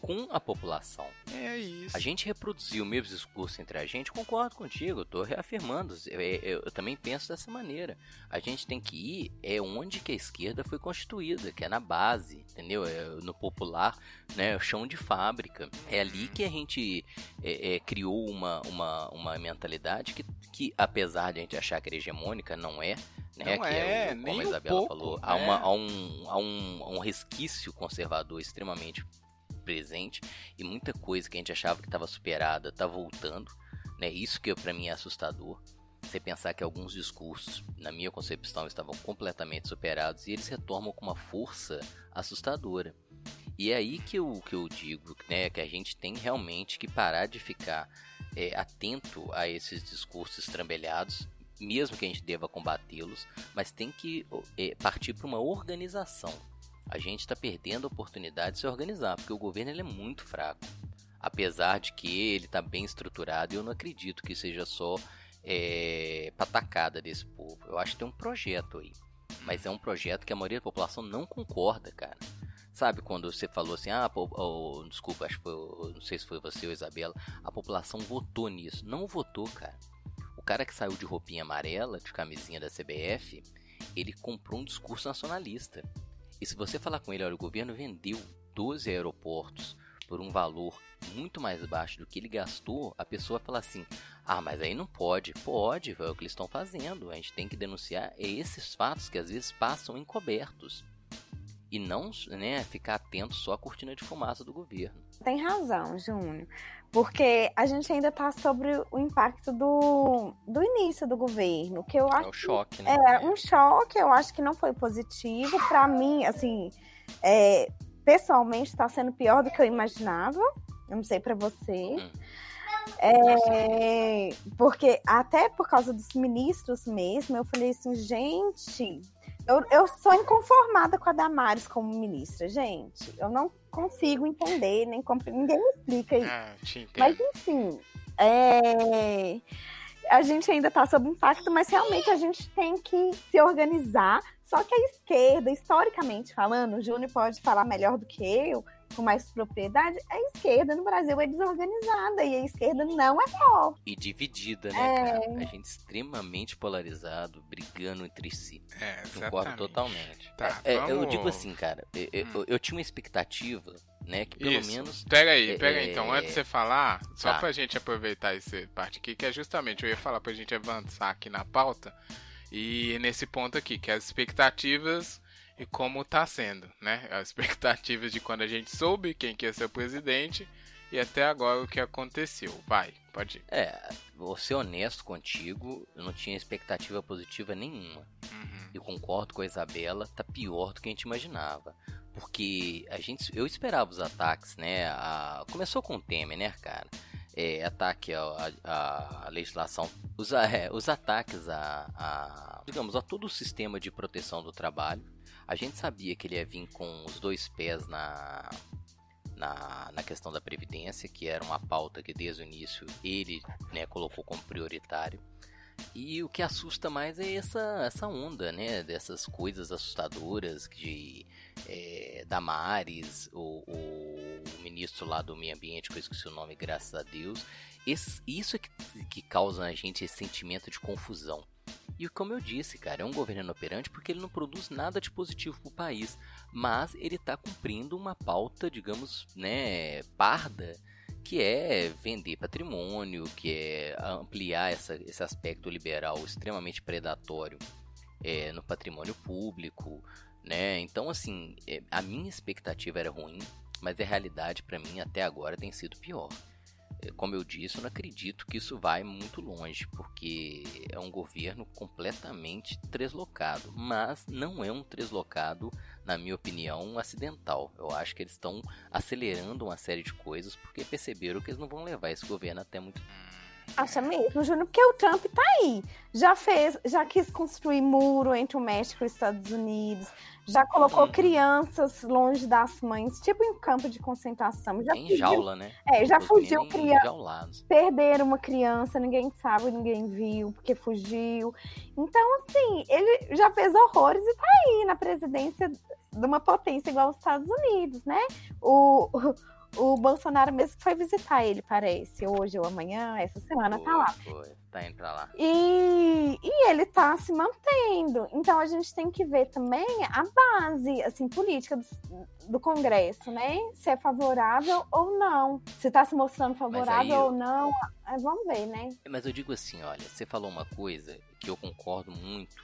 com a população. É isso. A gente reproduziu o mesmo discurso entre a gente, concordo contigo, eu tô reafirmando. Eu, eu, eu, também penso dessa maneira. A gente tem que ir é onde que a esquerda foi constituída, que é na base, entendeu? É no popular, né? O chão de fábrica. É ali que a gente é, é, criou uma, uma, uma mentalidade que, que, apesar de a gente achar que era hegemônica, não é. Né, não é, é, como a Isabela um pouco, falou, né? há, uma, há, um, há, um, há um resquício conservador extremamente presente e muita coisa que a gente achava que estava superada está voltando, né? Isso que para mim é assustador. Você pensar que alguns discursos, na minha concepção, estavam completamente superados e eles retornam com uma força assustadora. E é aí que eu, que eu digo né, que a gente tem realmente que parar de ficar é, atento a esses discursos estrambelhados, mesmo que a gente deva combatê-los, mas tem que é, partir para uma organização a gente está perdendo a oportunidade de se organizar, porque o governo ele é muito fraco. Apesar de que ele está bem estruturado, eu não acredito que seja só é, patacada desse povo. Eu acho que tem um projeto aí. Mas é um projeto que a maioria da população não concorda, cara. Sabe quando você falou assim, ah, oh, desculpa, acho que foi, não sei se foi você ou Isabela, a população votou nisso. Não votou, cara. O cara que saiu de roupinha amarela, de camisinha da CBF, ele comprou um discurso nacionalista. E se você falar com ele, olha, o governo vendeu 12 aeroportos por um valor muito mais baixo do que ele gastou, a pessoa fala assim: ah, mas aí não pode. Pode, é o que eles estão fazendo. A gente tem que denunciar esses fatos que às vezes passam encobertos. E não né, ficar atento só à cortina de fumaça do governo. Tem razão, Júnior. Porque a gente ainda está sobre o impacto do, do início do governo, que eu acho é o choque, né? É um choque, eu acho que não foi positivo para mim, assim, é, pessoalmente está sendo pior do que eu imaginava. Eu não sei para você. Hum. É, porque até por causa dos ministros mesmo, eu falei assim, gente, eu, eu sou inconformada com a Damares como ministra, gente. Eu não consigo entender, nem. Ninguém me explica isso. Ah, mas, enfim, é... a gente ainda está sob impacto, mas realmente a gente tem que se organizar. Só que a esquerda, historicamente falando, o Júnior pode falar melhor do que eu, com mais propriedade, a esquerda no Brasil é desorganizada e a esquerda não é forte. E dividida, né, é... cara? A gente extremamente polarizado, brigando entre si. É, Concordo totalmente. Tá, é, vamos... Eu digo assim, cara, eu, hum. eu, eu, tinha uma expectativa, né, que pelo Isso. menos... Pega aí, pega aí, então, antes de você falar, só Tá. pra gente aproveitar essa parte aqui, que é justamente, eu ia falar pra gente avançar aqui na pauta, e nesse ponto aqui, que é as expectativas e como tá sendo, né? As expectativas de quando a gente soube quem que ia ser o presidente e até agora o que aconteceu. Vai, pode ir. É, vou ser honesto contigo, eu não tinha expectativa positiva nenhuma. Uhum. Eu concordo com a Isabela, tá pior do que a gente imaginava. Porque a gente, eu esperava os ataques, né? A- começou com o Temer, né, cara? É, ataque à, à- à legislação, os, é, os ataques a, a, digamos, a todo o sistema de proteção do trabalho. A gente sabia que ele ia vir com os dois pés na, na, na questão da Previdência, que era uma pauta que desde o início ele né, colocou como prioritário. E o que assusta mais é essa, essa onda, né? Dessas coisas assustadoras de é, Damares, o, o, ministro lá do meio ambiente, que eu esqueci o nome, graças a Deus. Esse, isso é que, que causa na gente esse sentimento de confusão. E como eu disse, cara, é um governo inoperante porque ele não produz nada de positivo para o país, mas ele está cumprindo uma pauta, digamos, né, parda, que é vender patrimônio, que é ampliar essa, esse aspecto liberal extremamente predatório é, no patrimônio público, né? Então, assim, é, a minha expectativa era ruim, mas a realidade para mim até agora tem sido pior. Como eu disse, eu não acredito que isso vai muito longe, porque é um governo completamente treslocado, mas não é um treslocado, na minha opinião, acidental. Eu acho que eles estão acelerando uma série de coisas porque perceberam que eles não vão levar esse governo até muito tempo. Acha mesmo, Júnior? Porque o Trump tá aí. Já fez, já quis construir muro entre o México e os Estados Unidos, já colocou uhum. crianças longe das mães, tipo em campo de concentração. Já em fugiu, jaula, né? É, já fugiu criança. Perderam uma criança, ninguém sabe, ninguém viu, porque fugiu. Então, assim, ele já fez horrores e tá aí na presidência de uma potência igual aos Estados Unidos, né? O, o Bolsonaro mesmo foi visitar ele, parece, hoje ou amanhã, essa semana foi, tá lá. Foi, tá indo pra lá. E, e ele tá se mantendo. Então a gente tem que ver também a base, assim, política do, do Congresso, né? Se é favorável ou não. Se tá se mostrando favorável ou não. Vamos ver, né? Mas eu digo assim, olha, você falou uma coisa que eu concordo muito,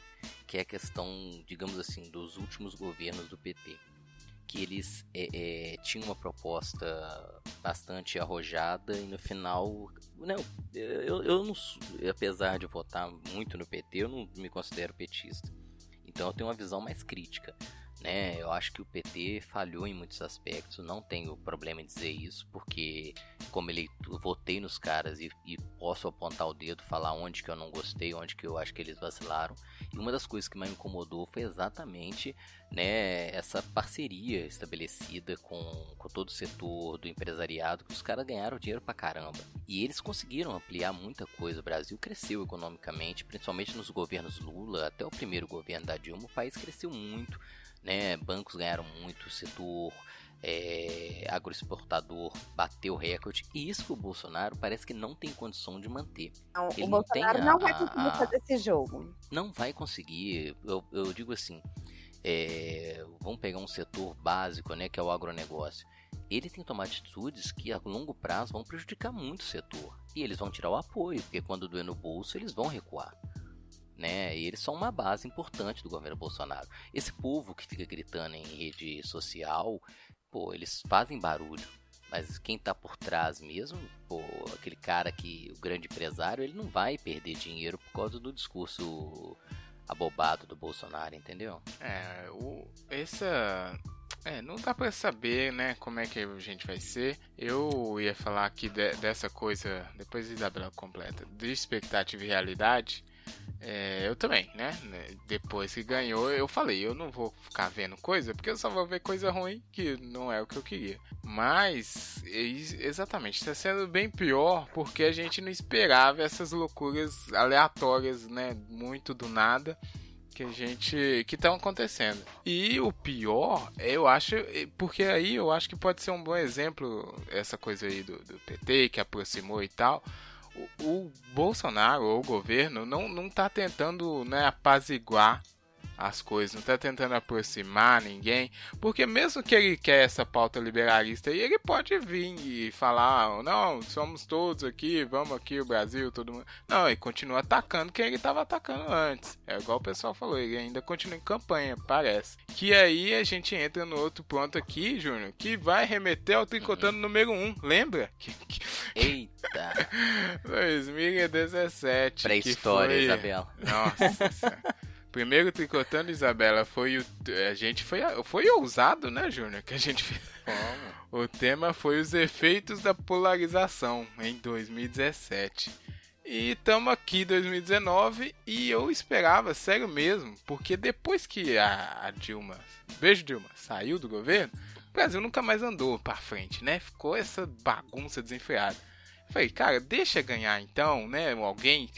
que é a questão, digamos assim, dos últimos governos do PT que eles é, é, tinham uma proposta bastante arrojada e no final não eu, eu não apesar de votar muito no PT eu não me considero petista então eu tenho uma visão mais crítica né? Eu acho que o PT falhou em muitos aspectos, não tenho problema em dizer isso, porque como eleitor, votei nos caras e, e, posso apontar o dedo, falar onde que eu não gostei, onde que eu acho que eles vacilaram. E uma das coisas que mais me incomodou foi exatamente né, essa parceria estabelecida com, com todo o setor do empresariado, que os caras ganharam dinheiro pra caramba. E eles conseguiram ampliar muita coisa. O Brasil cresceu economicamente, principalmente nos governos Lula, até o primeiro governo da Dilma, o país cresceu muito né? Bancos ganharam muito, setor é, agroexportador bateu recorde. E isso que o Bolsonaro parece que não tem condição de manter. Não, o Bolsonaro não, não vai conseguir fazer esse jogo. Não vai conseguir. Eu, eu digo assim. É, vamos pegar um setor básico, né, que é o agronegócio. Ele tem que tomar atitudes que a longo prazo vão prejudicar muito o setor. E eles vão tirar o apoio, porque quando doer no bolso, eles vão recuar né? E eles são uma base importante do governo Bolsonaro. Esse povo que fica gritando em rede social, pô, eles fazem barulho. Mas quem tá por trás mesmo, pô, aquele cara que, o grande empresário, ele não vai perder dinheiro por causa do discurso abobado do Bolsonaro, entendeu? É, o, essa. É, não dá pra saber, né, como é que a gente vai ser. Eu ia falar aqui de, dessa coisa, depois Isabela completa, de expectativa e realidade. É, eu também, né? Depois que ganhou, eu falei, eu não vou ficar vendo coisa, porque eu só vou ver coisa ruim, que não é o que eu queria. Mas, exatamente, está sendo bem pior porque a gente não esperava essas loucuras aleatórias, né? Muito do nada que a gente que estão acontecendo. E o pior, eu acho, porque aí eu acho que pode ser um bom exemplo essa coisa aí do, do PT que aproximou e tal o, Bolsonaro ou o governo não, não tá tentando né, apaziguar as coisas, não está tentando aproximar ninguém, porque mesmo que ele quer essa pauta liberalista, ele pode vir e falar, não, somos todos aqui, vamos aqui o Brasil, todo mundo. Não, ele continua atacando quem ele estava atacando antes. É igual o pessoal falou, ele ainda continua em campanha, parece. Que aí a gente entra no outro ponto aqui, Júnior, que vai remeter ao tricotando uhum. número 1, lembra? Eita! 2017. Pré-história, foi... Isabela. Nossa Primeiro tricotando Isabela foi o a gente foi foi ousado, né, Júnior, que a gente fez. O tema foi os efeitos da polarização em 2017. E estamos aqui em 2019 e eu esperava, sério mesmo, porque depois que a, a Dilma, beijo Dilma, saiu do governo, O Brasil nunca mais andou pra frente, né? Ficou essa bagunça desenfreada. Falei, cara, deixa ganhar então, né? Alguém.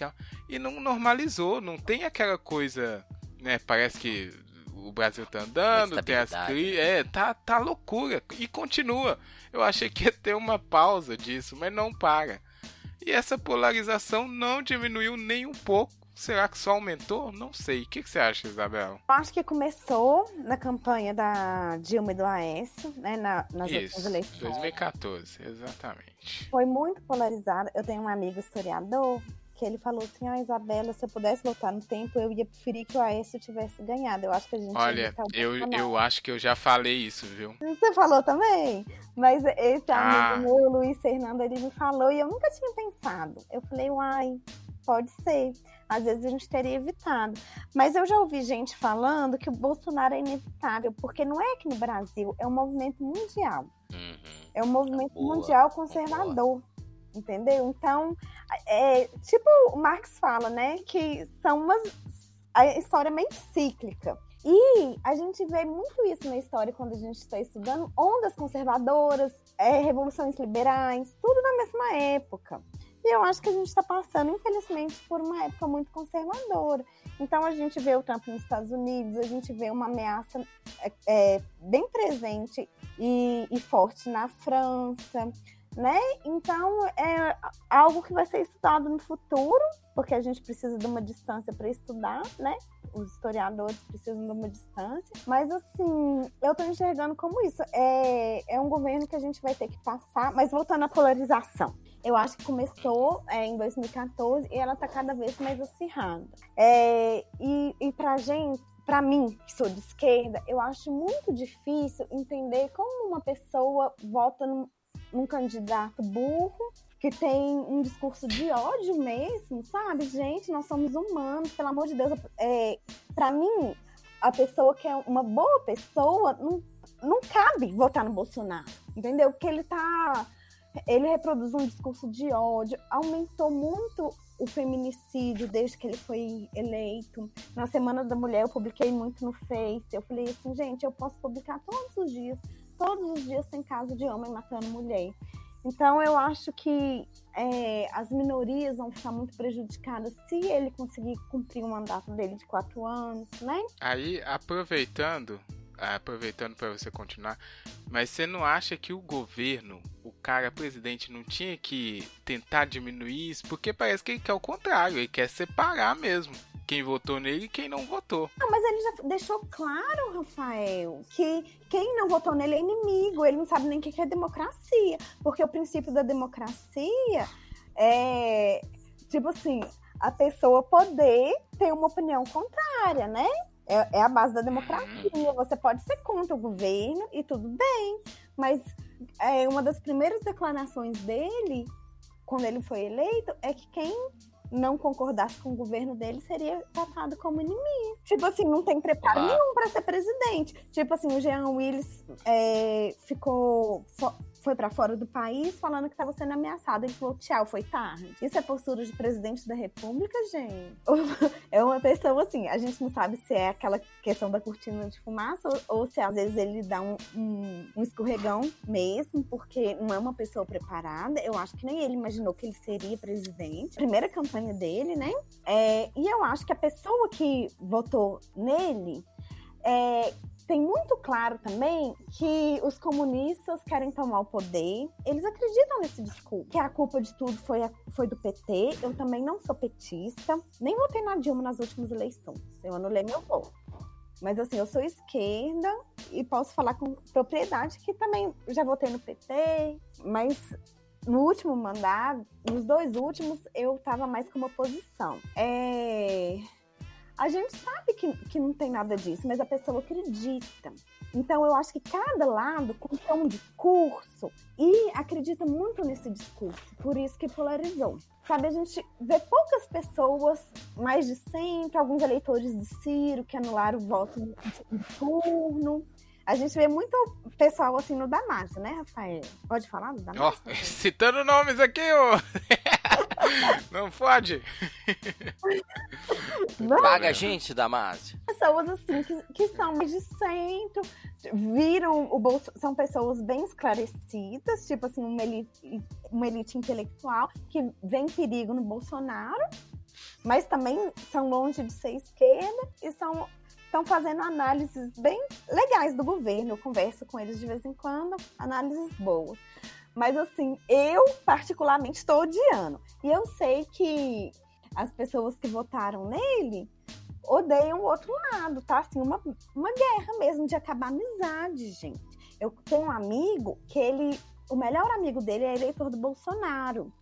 E não normalizou, não tem aquela coisa, né? Parece que o Brasil tá andando, tem as crises. Né? É, tá, tá loucura. E continua. Eu achei que ia ter uma pausa disso, mas não para. E essa polarização não diminuiu nem um pouco. Será que só aumentou? Não sei. O que, que você acha, Isabel? Acho que começou na campanha da Dilma e do Aécio, né? Na, nas Isso, últimas eleições. 2014, exatamente. Foi muito polarizada. Eu tenho um amigo historiador que ele falou assim: Ah, Isabela, se eu pudesse voltar no tempo, eu ia preferir que o Aécio tivesse ganhado. Eu acho que a gente. Olha, eu, eu acho que eu já falei isso, viu? Você falou também? Mas esse ah. amigo meu, Luiz Fernando, ele me falou e eu nunca tinha pensado. Eu falei, uai, pode ser às vezes a gente teria evitado. Mas eu já ouvi gente falando que o Bolsonaro é inevitável, porque não é aqui no Brasil, é um movimento mundial. Uhum. É um movimento boa, mundial conservador. Boa. Entendeu? Então, é, tipo o Marx fala, né? Que são umas. A história é meio cíclica. E a gente vê muito isso na história quando a gente está estudando ondas conservadoras, é, revoluções liberais, tudo na mesma época. E eu acho que a gente está passando, infelizmente, por uma época muito conservadora. Então a gente vê o Trump nos Estados Unidos, a gente vê uma ameaça é, é, bem presente e, e, forte na França, né? Então é algo que vai ser estudado no futuro, porque a gente precisa de uma distância para estudar, né? Os historiadores precisam de uma distância. Mas assim, eu estou enxergando como isso. É, é um governo que a gente vai ter que passar, mas voltando à polarização eu acho que começou é, em 2014 e ela está cada vez mais acirrada. É, e, e para gente, para mim, que sou de esquerda, eu acho muito difícil entender como uma pessoa vota num candidato burro que tem um discurso de ódio mesmo, sabe? Gente, nós somos humanos, pelo amor de Deus. É, para mim, a pessoa que é uma boa pessoa não, não cabe votar no Bolsonaro, entendeu? Porque ele tá ele reproduz um discurso de ódio, aumentou muito o feminicídio desde que ele foi eleito. Na Semana da Mulher eu publiquei muito no Face. Eu falei assim, gente, eu posso publicar todos os dias. Todos os dias tem caso de homem matando mulher. Então eu acho que é, as minorias vão ficar muito prejudicadas se ele conseguir cumprir o mandato dele de quatro anos, né? Aí, aproveitando, aproveitando para você continuar, mas você não acha que o governo, o cara presidente, não tinha que tentar diminuir isso? Porque parece que ele quer o contrário, ele quer separar mesmo quem votou nele e quem não votou. Não, mas ele já deixou claro, Rafael, que quem não votou nele é inimigo, ele não sabe nem o que é democracia. Porque o princípio da democracia é, tipo assim, a pessoa poder ter uma opinião contrária, né? É, é a base da democracia. Você pode ser contra o governo e tudo bem, mas é, uma das primeiras declarações dele, quando ele foi eleito, é que quem não concordasse com o governo dele seria tratado como inimigo. Tipo assim, não tem preparo ah. nenhum para ser presidente. Tipo assim, o Jean Willis é, ficou foi para fora do país falando que estava sendo ameaçado. Ele falou, tchau, foi tarde. Isso é postura de presidente da república, gente? é uma pessoa assim, a gente não sabe se é aquela questão da cortina de fumaça ou, ou se às vezes ele dá um, um, um, escorregão mesmo, porque não é uma pessoa preparada. Eu acho que nem ele imaginou que ele seria presidente. Primeira campanha dele, né? É, e eu acho que a pessoa que votou nele é, tem muito claro também que os comunistas querem tomar o poder. Eles acreditam nesse discurso, que a culpa de tudo foi, a, foi do PT. Eu também não sou petista, nem votei na Dilma nas últimas eleições. Eu anulei meu voto. Mas assim, eu sou esquerda e posso falar com propriedade que também já votei no PT, mas no último mandato, nos dois últimos, eu tava mais como oposição. É a gente sabe que, que não tem nada disso, mas a pessoa acredita. Então, eu acho que cada lado conta um discurso e acredita muito nesse discurso, por isso que polarizou. Sabe, a gente vê poucas pessoas mais de centro, alguns eleitores de Ciro que anularam o voto no turno. A gente vê muito pessoal assim no Damasio, né, Rafael? Pode falar do Damasio? Oh, citando nomes aqui, ô! Não pode! Não. Paga a gente, Damasio. Pessoas assim que, que são mais de centro, viram o Bolso... são pessoas bem esclarecidas, tipo assim, uma elite, uma elite intelectual que vê perigo no Bolsonaro, mas também são longe de ser esquerda e são estão fazendo análises bem legais do governo. Eu converso com eles de vez em quando, análises boas. Mas assim, eu particularmente estou odiando. E eu sei que as pessoas que votaram nele odeiam o outro lado, tá? Assim, uma, uma guerra mesmo de acabar a amizade, gente. Eu tenho um amigo que ele, o melhor amigo dele é eleitor do Bolsonaro.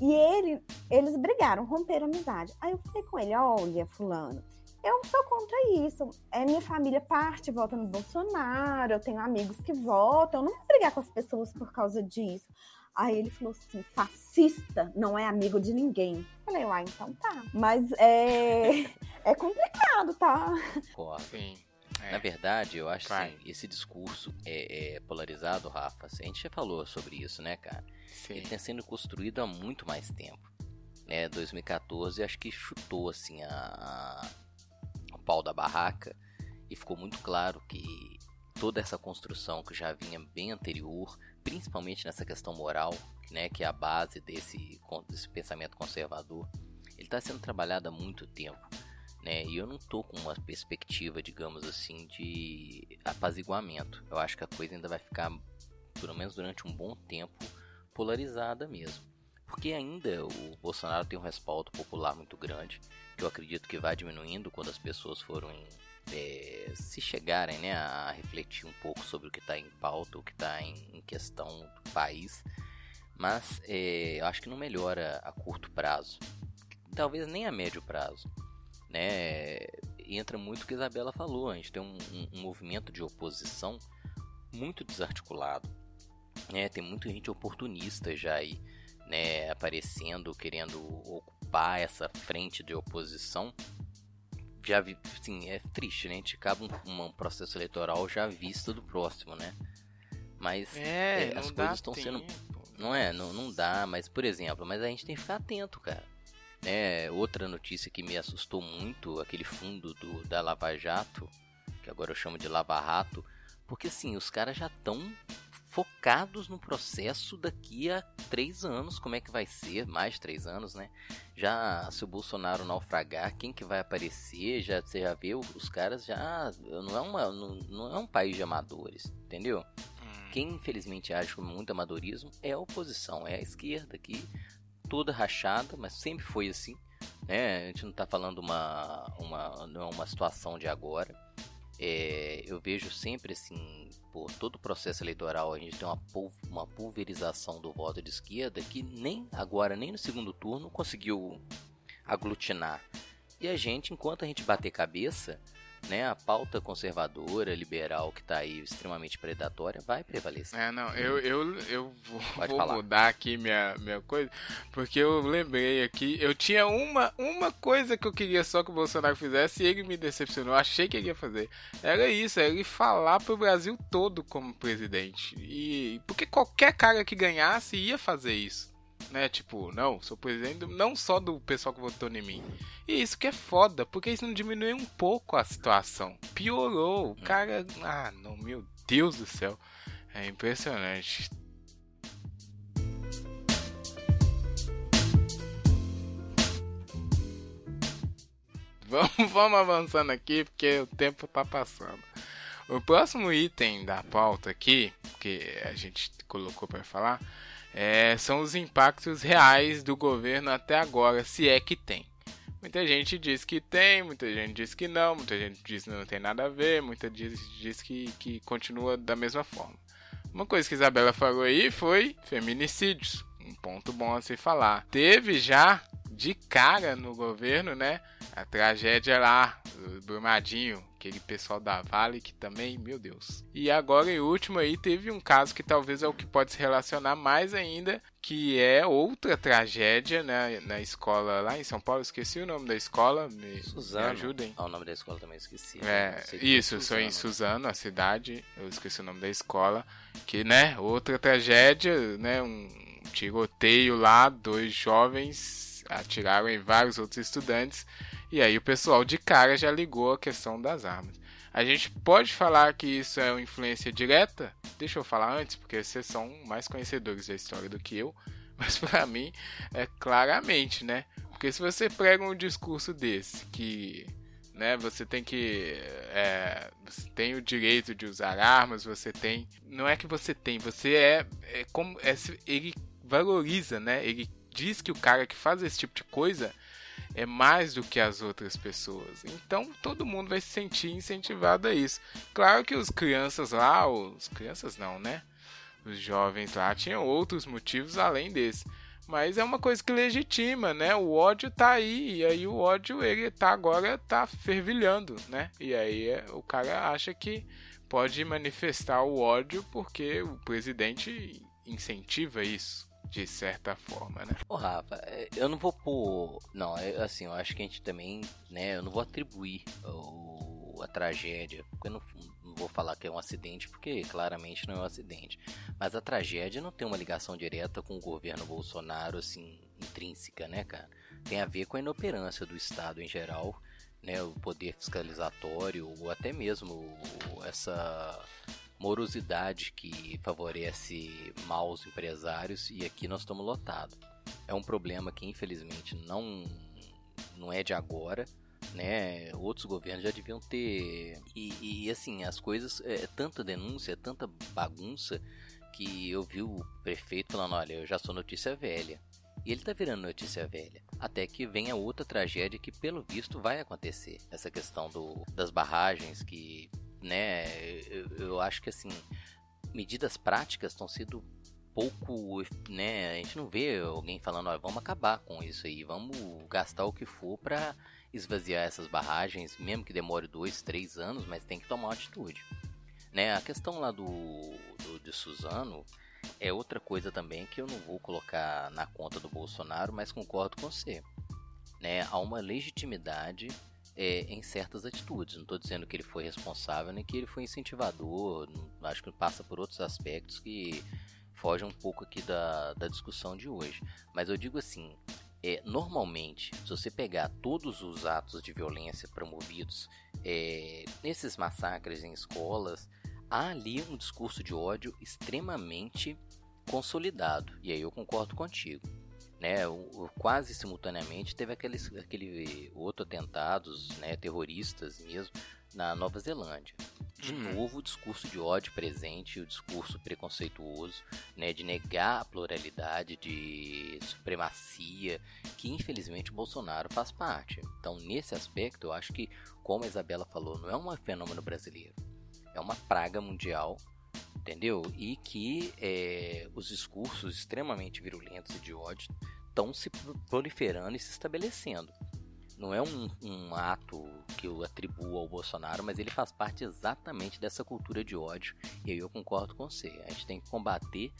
E ele, eles brigaram, romperam amizade. Aí eu falei com ele: olha, Fulano, eu sou contra isso. É minha família parte vota no Bolsonaro, eu tenho amigos que votam, eu não vou brigar com as pessoas por causa disso. Aí ele falou assim: fascista não é amigo de ninguém. Falei, uai, então tá. Mas é, é complicado, tá? Sim. É. Na verdade, eu acho assim, esse discurso é, é, polarizado, Rafa. A gente já falou sobre isso, né, cara? Sim. Ele tem sendo construído há muito mais tempo. Né, 2014, acho que chutou assim a, pau da barraca e ficou muito claro que toda essa construção que já vinha bem anterior principalmente nessa questão moral, né, que é a base desse, desse pensamento conservador, ele está sendo trabalhado há muito tempo. Né, e eu não estou com uma perspectiva, digamos assim, de apaziguamento. Eu acho que a coisa ainda vai ficar, pelo menos durante um bom tempo, polarizada mesmo. Porque ainda o Bolsonaro tem um respaldo popular muito grande, que eu acredito que vai diminuindo quando as pessoas forem é, se chegarem né, a refletir um pouco sobre o que está em pauta, o que está em, questão do país, mas é, eu acho que não melhora a curto prazo, talvez nem a médio prazo. Né? Entra muito o que a Isabela falou, a gente tem um, um, um movimento de oposição muito desarticulado, né? tem muita gente oportunista já aí, né, aparecendo, querendo ocupar essa frente de oposição já vi, sim, é triste, né? A gente acaba um, um processo eleitoral já visto do próximo, né? Mas é, é, as coisas estão sendo. Não é, não, não dá, mas por exemplo, mas a gente tem que ficar atento, cara. É, outra notícia que me assustou muito, aquele fundo do, da Lava Jato, que agora eu chamo de Lava Rato, porque assim, os caras já estão focados no processo daqui a três anos, como é que vai ser, mais três anos, né? Já se o Bolsonaro naufragar, quem que vai aparecer? Já você já vê os caras já não é uma não, não é um país de amadores, entendeu? Hum. Quem infelizmente age com muito amadorismo é a oposição, é a esquerda que toda rachada, mas sempre foi assim, né? A gente não está falando uma uma não é uma situação de agora. É, eu vejo sempre assim, por todo o processo eleitoral, a gente tem uma, uma pulverização do voto de esquerda que nem agora, nem no segundo turno, conseguiu aglutinar. E a gente, enquanto a gente bater cabeça, né, a pauta conservadora, liberal que está aí extremamente predatória vai prevalecer. É, não, eu, eu, eu vou, vou mudar aqui minha, minha coisa, porque eu lembrei aqui, eu tinha uma, uma coisa que eu queria só que o Bolsonaro fizesse e ele me decepcionou, achei que ele ia fazer. Era isso, era ele falar pro Brasil todo como presidente. E porque qualquer cara que ganhasse ia fazer isso né? Tipo, não, sou presidente não só do pessoal que votou em mim. E isso que é foda, porque isso não diminuiu um pouco a situação. Piorou. O cara. Ah, não, meu Deus do céu. É impressionante. Vamos, vamos avançando aqui, porque o tempo tá passando. O próximo item da pauta aqui, que a gente colocou para falar, é, são os impactos reais do governo até agora, se é que tem. Muita gente diz que tem, muita gente diz que não, muita gente diz que não tem nada a ver, muita gente diz, que, que continua da mesma forma. Uma coisa que Isabela falou aí foi feminicídios, um ponto bom a se falar. Teve já de cara no governo, né? A tragédia lá, Brumadinho, aquele pessoal da Vale que também, meu Deus. E agora, em último aí, teve um caso que talvez é o que pode se relacionar mais ainda, que é outra tragédia né, na escola lá em São Paulo. Esqueci o nome da escola, me, Suzano. me ajudem. Ah, o nome da escola também esqueci. É, isso, sou em Suzano, a cidade. Eu esqueci o nome da escola. Que, né, outra tragédia, né, um tiroteio lá, dois jovens atiraram em vários outros estudantes e aí o pessoal de cara já ligou a questão das armas. A gente pode falar que isso é uma influência direta? Deixa eu falar antes, porque vocês são mais conhecedores da história do que eu. Mas para mim é claramente, né? Porque se você prega um discurso desse que né? Você tem que é, você tem o direito de usar armas, você tem, não é que você tem, você é, é como é, ele valoriza, né? Ele diz que o cara que faz esse tipo de coisa é mais do que as outras pessoas. Então todo mundo vai se sentir incentivado a isso. Claro que os crianças lá, os crianças não, né? Os jovens lá tinham outros motivos além desse. Mas é uma coisa que legitima, né? O ódio tá aí, e aí o ódio ele tá agora tá fervilhando, né? E aí é, o cara acha que pode manifestar o ódio porque o presidente incentiva isso de certa forma, né? Ô Rafa, é, eu não vou pôr, não, é, assim, eu acho que a gente também, né, eu não vou atribuir o, a tragédia, porque eu não, não vou falar que é um acidente, porque claramente não é um acidente. Mas a tragédia não tem uma ligação direta com o governo Bolsonaro, assim, intrínseca, né, cara? Tem a ver com a inoperância do Estado em geral, né? O poder fiscalizatório, ou até mesmo essa morosidade que favorece maus empresários e aqui nós estamos lotados. É um problema que infelizmente não não é de agora, né? Outros governos já deviam ter. E, e assim, as coisas. É, é tanta denúncia, é tanta bagunça que eu vi o prefeito falando: olha, eu já sou notícia velha. E ele tá virando notícia velha. Até que venha outra tragédia que, pelo visto, vai acontecer. Essa questão do, das barragens que, né, eu, eu acho que assim, medidas práticas estão sendo pouco, né, a gente não vê alguém falando, olha, vamos acabar com isso aí, vamos gastar o que for para esvaziar essas barragens, mesmo que demore dois, três anos, mas tem que tomar uma atitude. Né? A questão lá do, do de Suzano é outra coisa também que eu não vou colocar na conta do Bolsonaro, mas concordo com você. Né? Há uma legitimidade é, em certas atitudes. Não estou dizendo que ele foi responsável nem que ele foi incentivador. Acho que passa por outros aspectos que fogem um pouco aqui da, da discussão de hoje. Mas eu digo assim, é, normalmente, se você pegar todos os atos de violência promovidos é, nesses massacres em escolas, há ali um discurso de ódio extremamente consolidado. E aí eu concordo contigo. Né, quase simultaneamente teve aqueles, aquele outro atentados né, terroristas mesmo na Nova Zelândia. De uhum. novo, o discurso de ódio presente, o discurso preconceituoso, né, de negar a pluralidade, de supremacia, que infelizmente o Bolsonaro faz parte. Então, nesse aspecto, eu acho que, como a Isabela falou, não é um fenômeno brasileiro, é uma praga mundial, entendeu? E que é, os discursos extremamente virulentos e de ódio estão se proliferando e se estabelecendo não é um, um, ato que eu atribuo ao Bolsonaro, mas ele faz parte exatamente dessa cultura de ódio. E aí eu concordo com você. A gente tem que combater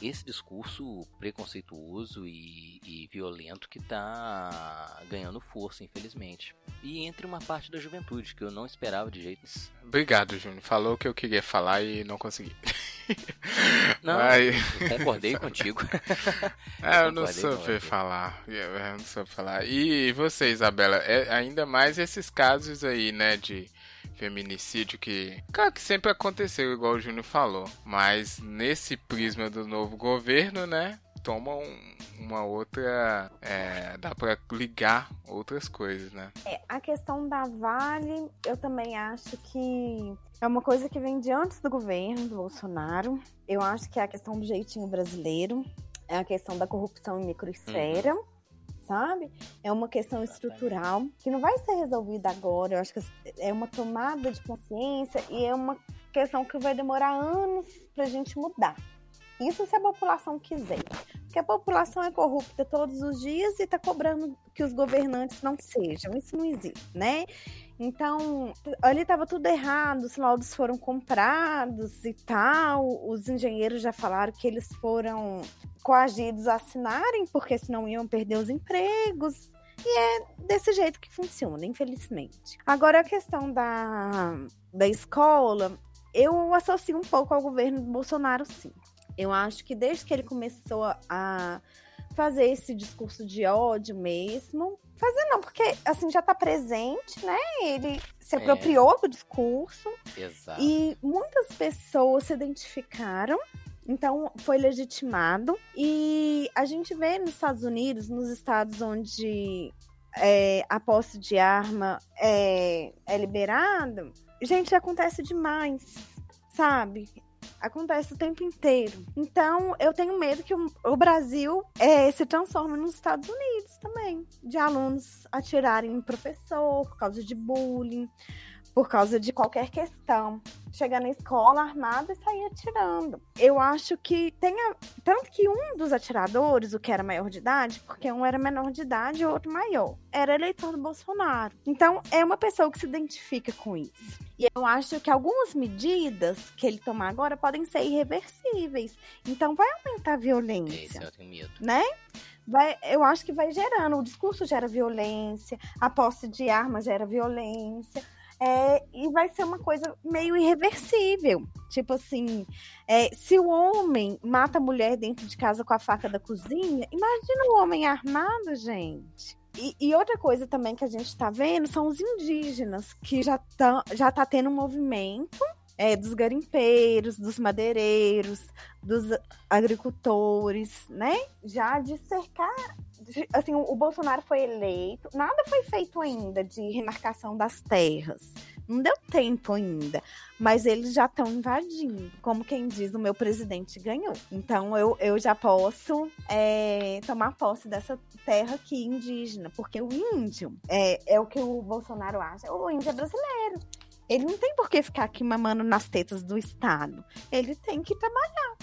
esse discurso preconceituoso e, e violento que está ganhando força, infelizmente. E entre uma parte da juventude, que eu não esperava de jeito nenhum. Obrigado, Júnior. Falou o que eu queria falar e não consegui. Não, Mas... concordei contigo. É, eu não soube falar. Eu não soube falar. E você, Isabela, é ainda mais esses casos aí, né, de feminicídio que, claro que sempre aconteceu, igual o Júnior falou, mas nesse prisma do novo governo, né, toma um, uma outra. É, dá para ligar outras coisas, né? É, a questão da Vale, eu também acho que é uma coisa que vem de antes do governo do Bolsonaro. Eu acho que é a questão do jeitinho brasileiro, é a questão da corrupção em microesfera. Uhum sabe? É uma questão estrutural que não vai ser resolvida agora. Eu acho que é uma tomada de consciência e é uma questão que vai demorar anos para a gente mudar. Isso se a população quiser. Porque a população é corrupta todos os dias e está cobrando que os governantes não sejam. Isso não existe, né? Então, ali estava tudo errado, os laudos foram comprados e tal. Os engenheiros já falaram que eles foram coagidos a assinarem, porque senão iam perder os empregos. E é desse jeito que funciona, infelizmente. Agora, a questão da, da escola, eu associo um pouco ao governo do Bolsonaro, sim. Eu acho que desde que ele começou a fazer esse discurso de ódio mesmo. Fazer não, porque assim já tá presente, né? Ele se apropriou é. do discurso. Exato. E muitas pessoas se identificaram então, foi legitimado. E a gente vê nos Estados Unidos, nos estados onde é, a posse de arma é, é liberada, gente, acontece demais, sabe? Acontece o tempo inteiro. Então, eu tenho medo que o, o Brasil é, se transforme nos Estados Unidos também. De alunos atirarem em professor por causa de bullying por causa de qualquer questão. Chegar na escola armado e sair atirando. Eu acho que tem. A... Tanto que um dos atiradores, o que era maior de idade, porque um era menor de idade e o outro maior, era eleitor do Bolsonaro. Então, é uma pessoa que se identifica com isso. E eu acho que algumas medidas que ele tomar agora podem ser irreversíveis. Então, vai aumentar a violência. Esse eu tenho medo. Né? Vai, eu acho que vai gerando. O discurso gera violência, a posse de armas gera violência. É, e vai ser uma coisa meio irreversível. Tipo assim, é, se o homem mata a mulher dentro de casa com a faca da cozinha, imagina o homem armado, gente. E, e, outra coisa também que a gente está vendo são os indígenas, que já tá, já tá tendo um movimento é, dos garimpeiros, dos madeireiros, dos agricultores, né? Já de cercar. Assim, o Bolsonaro foi eleito, nada foi feito ainda de remarcação das terras. Não deu tempo ainda, mas eles já estão invadindo. Como quem diz, o meu presidente ganhou. Então eu, eu já posso é, tomar posse dessa terra aqui indígena, porque o índio é, é o que o Bolsonaro acha. O índio é brasileiro. Ele não tem por que ficar aqui mamando nas tetas do Estado. Ele tem que trabalhar.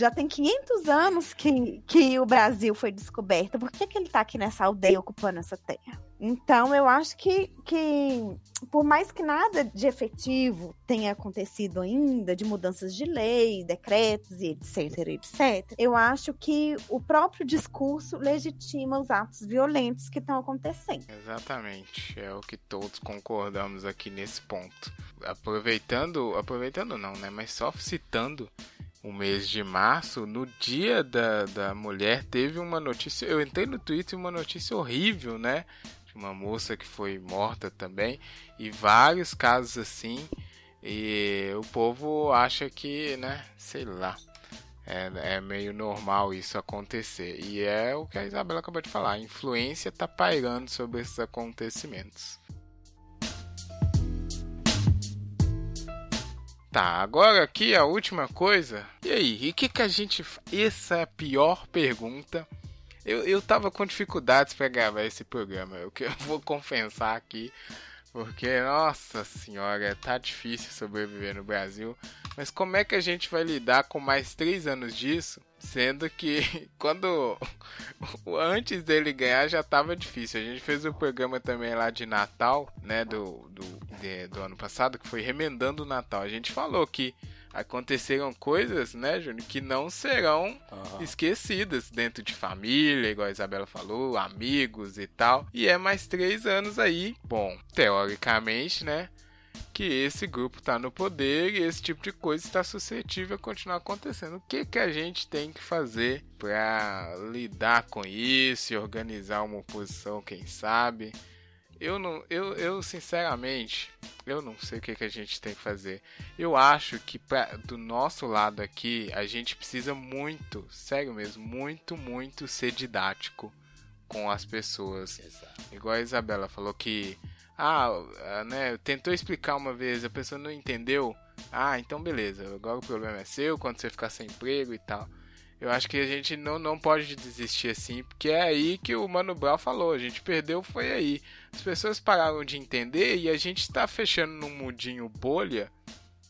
Já tem 500 anos que, que o Brasil foi descoberto. Por que, que ele está aqui nessa aldeia ocupando essa terra? Então, eu acho que, que, por mais que nada de efetivo tenha acontecido ainda, de mudanças de lei, decretos e etc, etc, eu acho que o próprio discurso legitima os atos violentos que estão acontecendo. Exatamente, é o que todos concordamos aqui nesse ponto. Aproveitando, aproveitando não, né, mas só citando o mês de março, no dia da, da mulher, teve uma notícia. Eu entrei no Twitter uma notícia horrível, né? uma moça que foi morta também, e vários casos assim. E o povo acha que, né, sei lá, é, é meio normal isso acontecer. E é o que a Isabela acabou de falar: a influência está pairando sobre esses acontecimentos. Tá, agora aqui a última coisa. E aí, e o que, que a gente. Essa é a pior pergunta eu, eu tava com dificuldades para gravar esse programa, o que eu vou confessar aqui, porque, nossa senhora, tá difícil sobreviver no Brasil. Mas como é que a gente vai lidar com mais três anos disso? Sendo que quando antes dele ganhar já tava difícil. A gente fez o programa também lá de Natal, né? Do, do, de, do ano passado, que foi remendando o Natal. A gente falou que aconteceram coisas, né, Júnior, que não serão uhum. esquecidas dentro de família, igual a Isabela falou, amigos e tal. E é mais três anos aí, bom, teoricamente, né? Que esse grupo está no poder e esse tipo de coisa está suscetível a continuar acontecendo. O que, que a gente tem que fazer para lidar com isso e organizar uma oposição, quem sabe? Eu não, eu, eu sinceramente, eu não sei o que, que a gente tem que fazer. Eu acho que pra, do nosso lado aqui, a gente precisa muito, sério mesmo, muito, muito ser didático com as pessoas. Exato. Igual a Isabela falou que, ah, né, tentou explicar uma vez, a pessoa não entendeu. Ah, então beleza, agora o problema é seu, quando você ficar sem emprego e tal. Eu acho que a gente não, não pode desistir assim, porque é aí que o Mano Brown falou, a gente perdeu foi aí. As pessoas pararam de entender e a gente está fechando num mundinho bolha,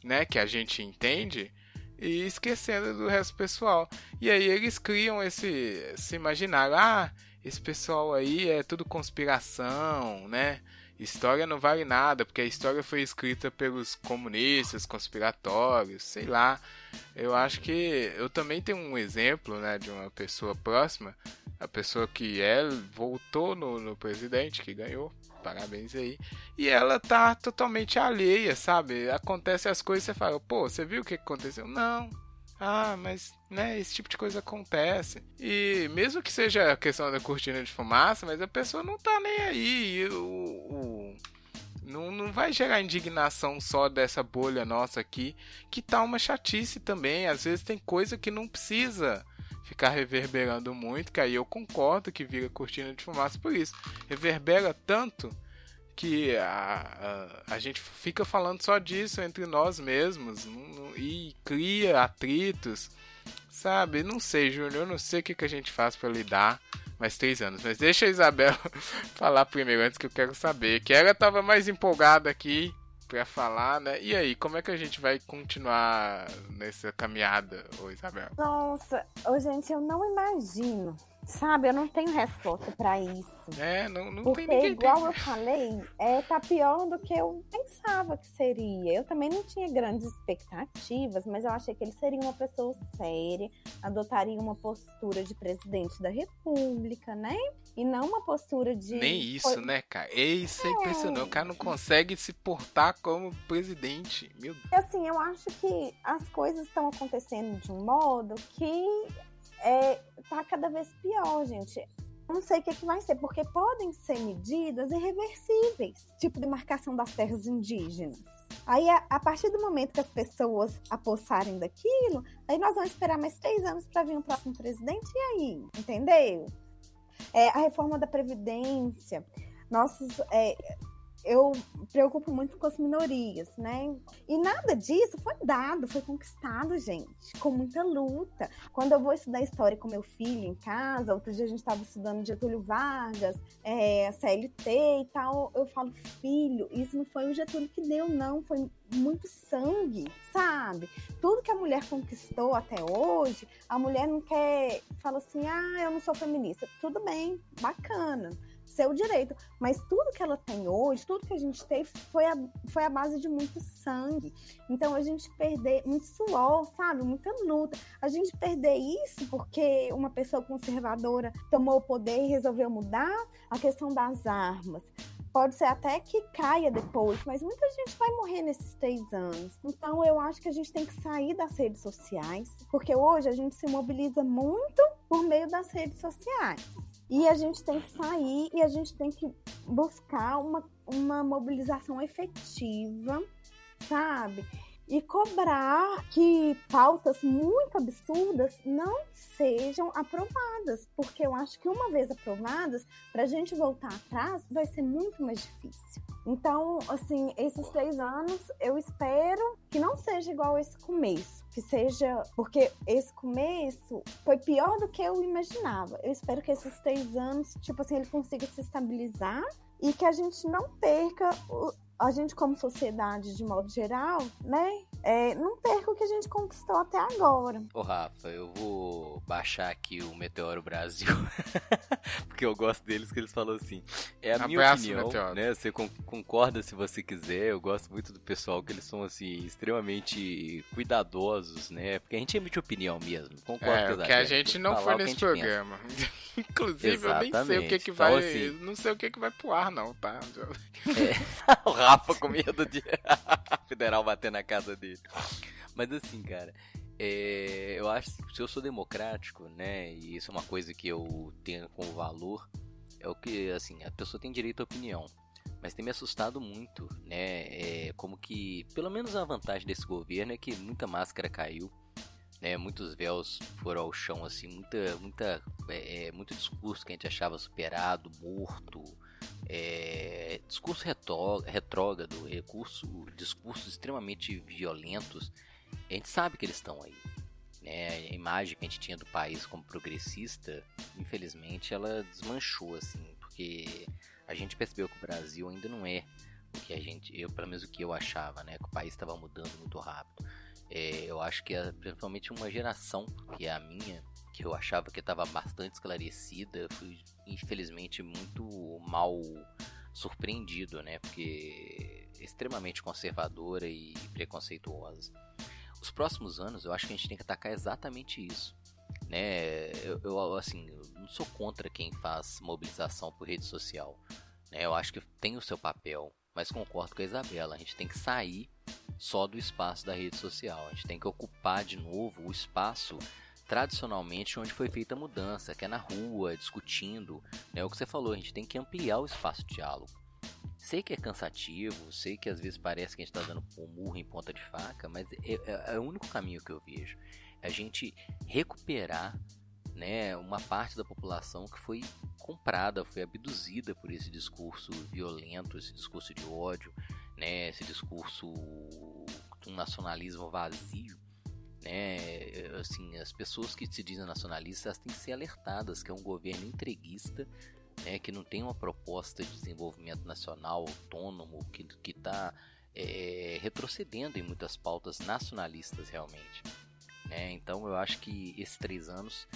né, que a gente entende, e esquecendo do resto pessoal. E aí eles criam esse, esse imaginário, ah, esse pessoal aí é tudo conspiração, né? História não vale nada, porque a história foi escrita pelos comunistas, conspiratórios, sei lá. Eu acho que eu também tenho um exemplo, né, de uma pessoa próxima, a pessoa que é, voltou no, no presidente, que ganhou, parabéns aí, e ela tá totalmente alheia, sabe? Acontece as coisas e você fala, pô, você viu o que aconteceu? Não, Ah, mas né, esse tipo de coisa acontece. E mesmo que seja a questão da cortina de fumaça, mas a pessoa não tá nem aí. O, o, não, não vai gerar indignação só dessa bolha nossa aqui, que tá uma chatice também. Às vezes tem coisa que não precisa ficar reverberando muito, que aí eu concordo que vira cortina de fumaça por isso. Reverbera tanto que a, a, a, gente fica falando só disso entre nós mesmos e cria atritos, sabe? Não sei, Júnior, eu não sei o que, que a gente faz para lidar mais três anos. Mas deixa a Isabel falar primeiro antes que eu quero saber. Que ela tava mais empolgada aqui para falar, né? E aí, como é que a gente vai continuar nessa caminhada, ô Isabel? Nossa, ô, gente, eu não imagino Sabe, eu não tenho resposta para isso. É, não, não Porque, tem ninguém. igual tem... eu falei, é, tá pior do que eu pensava que seria. Eu também não tinha grandes expectativas, mas eu achei que ele seria uma pessoa séria, adotaria uma postura de presidente da república, né? E não uma postura de. Nem isso, né, cara? Isso é, é impressionante. O cara não consegue se portar como presidente. Meu Deus. Assim, eu acho que as coisas estão acontecendo de um modo que é, tá cada vez pior, gente. Não sei o que, é que vai ser, porque podem ser medidas irreversíveis, tipo demarcação das terras indígenas. Aí, a, a, partir do momento que as pessoas apossarem daquilo, aí nós vamos esperar mais três anos para vir o próximo presidente, e aí? Entendeu? É, a reforma da Previdência, nossos. É, eu preocupo muito com as minorias, né? E nada disso foi dado, foi conquistado, gente, com muita luta. Quando eu vou estudar história com meu filho em casa, outro dia a gente estava estudando Getúlio Vargas, é, CLT e tal, eu falo, filho, isso não foi o Getúlio que deu, não, foi muito sangue, sabe? Tudo que a mulher conquistou até hoje, a mulher não quer, fala assim, ah, eu não sou feminista. Tudo bem, bacana seu direito. Mas tudo que ela tem hoje, tudo que a gente teve, foi a, foi a base de muito sangue. Então a gente perder muito suor, sabe? Muita luta. A gente perder isso porque uma pessoa conservadora tomou o poder e resolveu mudar a questão das armas. Pode ser até que caia depois, mas muita gente vai morrer nesses três anos. Então eu acho que a gente tem que sair das redes sociais, porque hoje a gente se mobiliza muito por meio das redes sociais. E a gente tem que sair e a gente tem que buscar uma, uma mobilização efetiva, sabe? E cobrar que pautas muito absurdas não sejam aprovadas, porque eu acho que uma vez aprovadas, para a gente voltar atrás vai ser muito mais difícil. Então, assim, esses três anos eu espero que não seja igual esse começo, que seja. Porque esse começo foi pior do que eu imaginava. Eu espero que esses três anos, tipo assim, ele consiga se estabilizar e que a gente não perca o, a gente como sociedade de modo geral, né, é, não perca o que a gente conquistou até agora. Ô Rafa, eu vou baixar aqui o Meteoro Brasil, porque eu gosto deles que eles falam assim, é a Abraço, minha opinião, Meteoro. né, você concorda se você quiser, eu gosto muito do pessoal que eles são assim, extremamente cuidadosos, né, porque a gente emite opinião mesmo, concordo é, com que a gente não foi nesse programa. Inclusive, Exatamente. eu nem sei o que que então, vai, assim, não sei o que que vai pro ar não, tá? É. o Rafa com medo de federal bater na casa dele. Mas assim, cara, é, eu acho que se eu sou democrático, né, e isso é uma coisa que eu tenho como valor, é o que, assim, a pessoa tem direito à opinião. Mas tem me assustado muito, né? É, como que, pelo menos a vantagem desse governo é que muita máscara caiu, né? Muitos véus foram ao chão, assim, muita, muita, é, é muito discurso que a gente achava superado, morto, é, discurso retrógrado, recurso, discursos extremamente violentos, a gente sabe que eles estão aí. Né? A imagem que a gente tinha do país como progressista, infelizmente, ela desmanchou, assim, porque a gente percebeu que o Brasil ainda não é o que a gente, eu pelo menos o que eu achava, né? Que o país estava mudando muito rápido. É, eu acho que é, principalmente uma geração, que é a minha, que eu achava que estava bastante esclarecida, fui infelizmente muito mal surpreendido, né? Porque é extremamente conservadora e preconceituosa. Os próximos anos, eu acho que a gente tem que atacar exatamente isso, né? Eu, eu assim, eu não sou contra quem faz mobilização por rede social, né? Eu acho que tem o seu papel, mas concordo com a Isabela, a gente tem que sair só do espaço da rede social. A gente tem que ocupar de novo o espaço tradicionalmente onde foi feita a mudança, que é na rua, discutindo. É o que você falou, a gente tem que ampliar o espaço de diálogo. Sei que é cansativo, sei que às vezes parece que a gente está dando um murro em ponta de faca, mas é, é, é, o único caminho que eu vejo. É a gente recuperar né, uma parte da população que foi comprada, foi abduzida por esse discurso violento, esse discurso de ódio, né, esse discurso um nacionalismo vazio. Né, assim, as pessoas que se dizem nacionalistas têm que ser alertadas que é um governo entreguista né, que não tem uma proposta de desenvolvimento nacional autônomo, que está é, retrocedendo em muitas pautas nacionalistas realmente. Né? Então eu acho que esses três anos.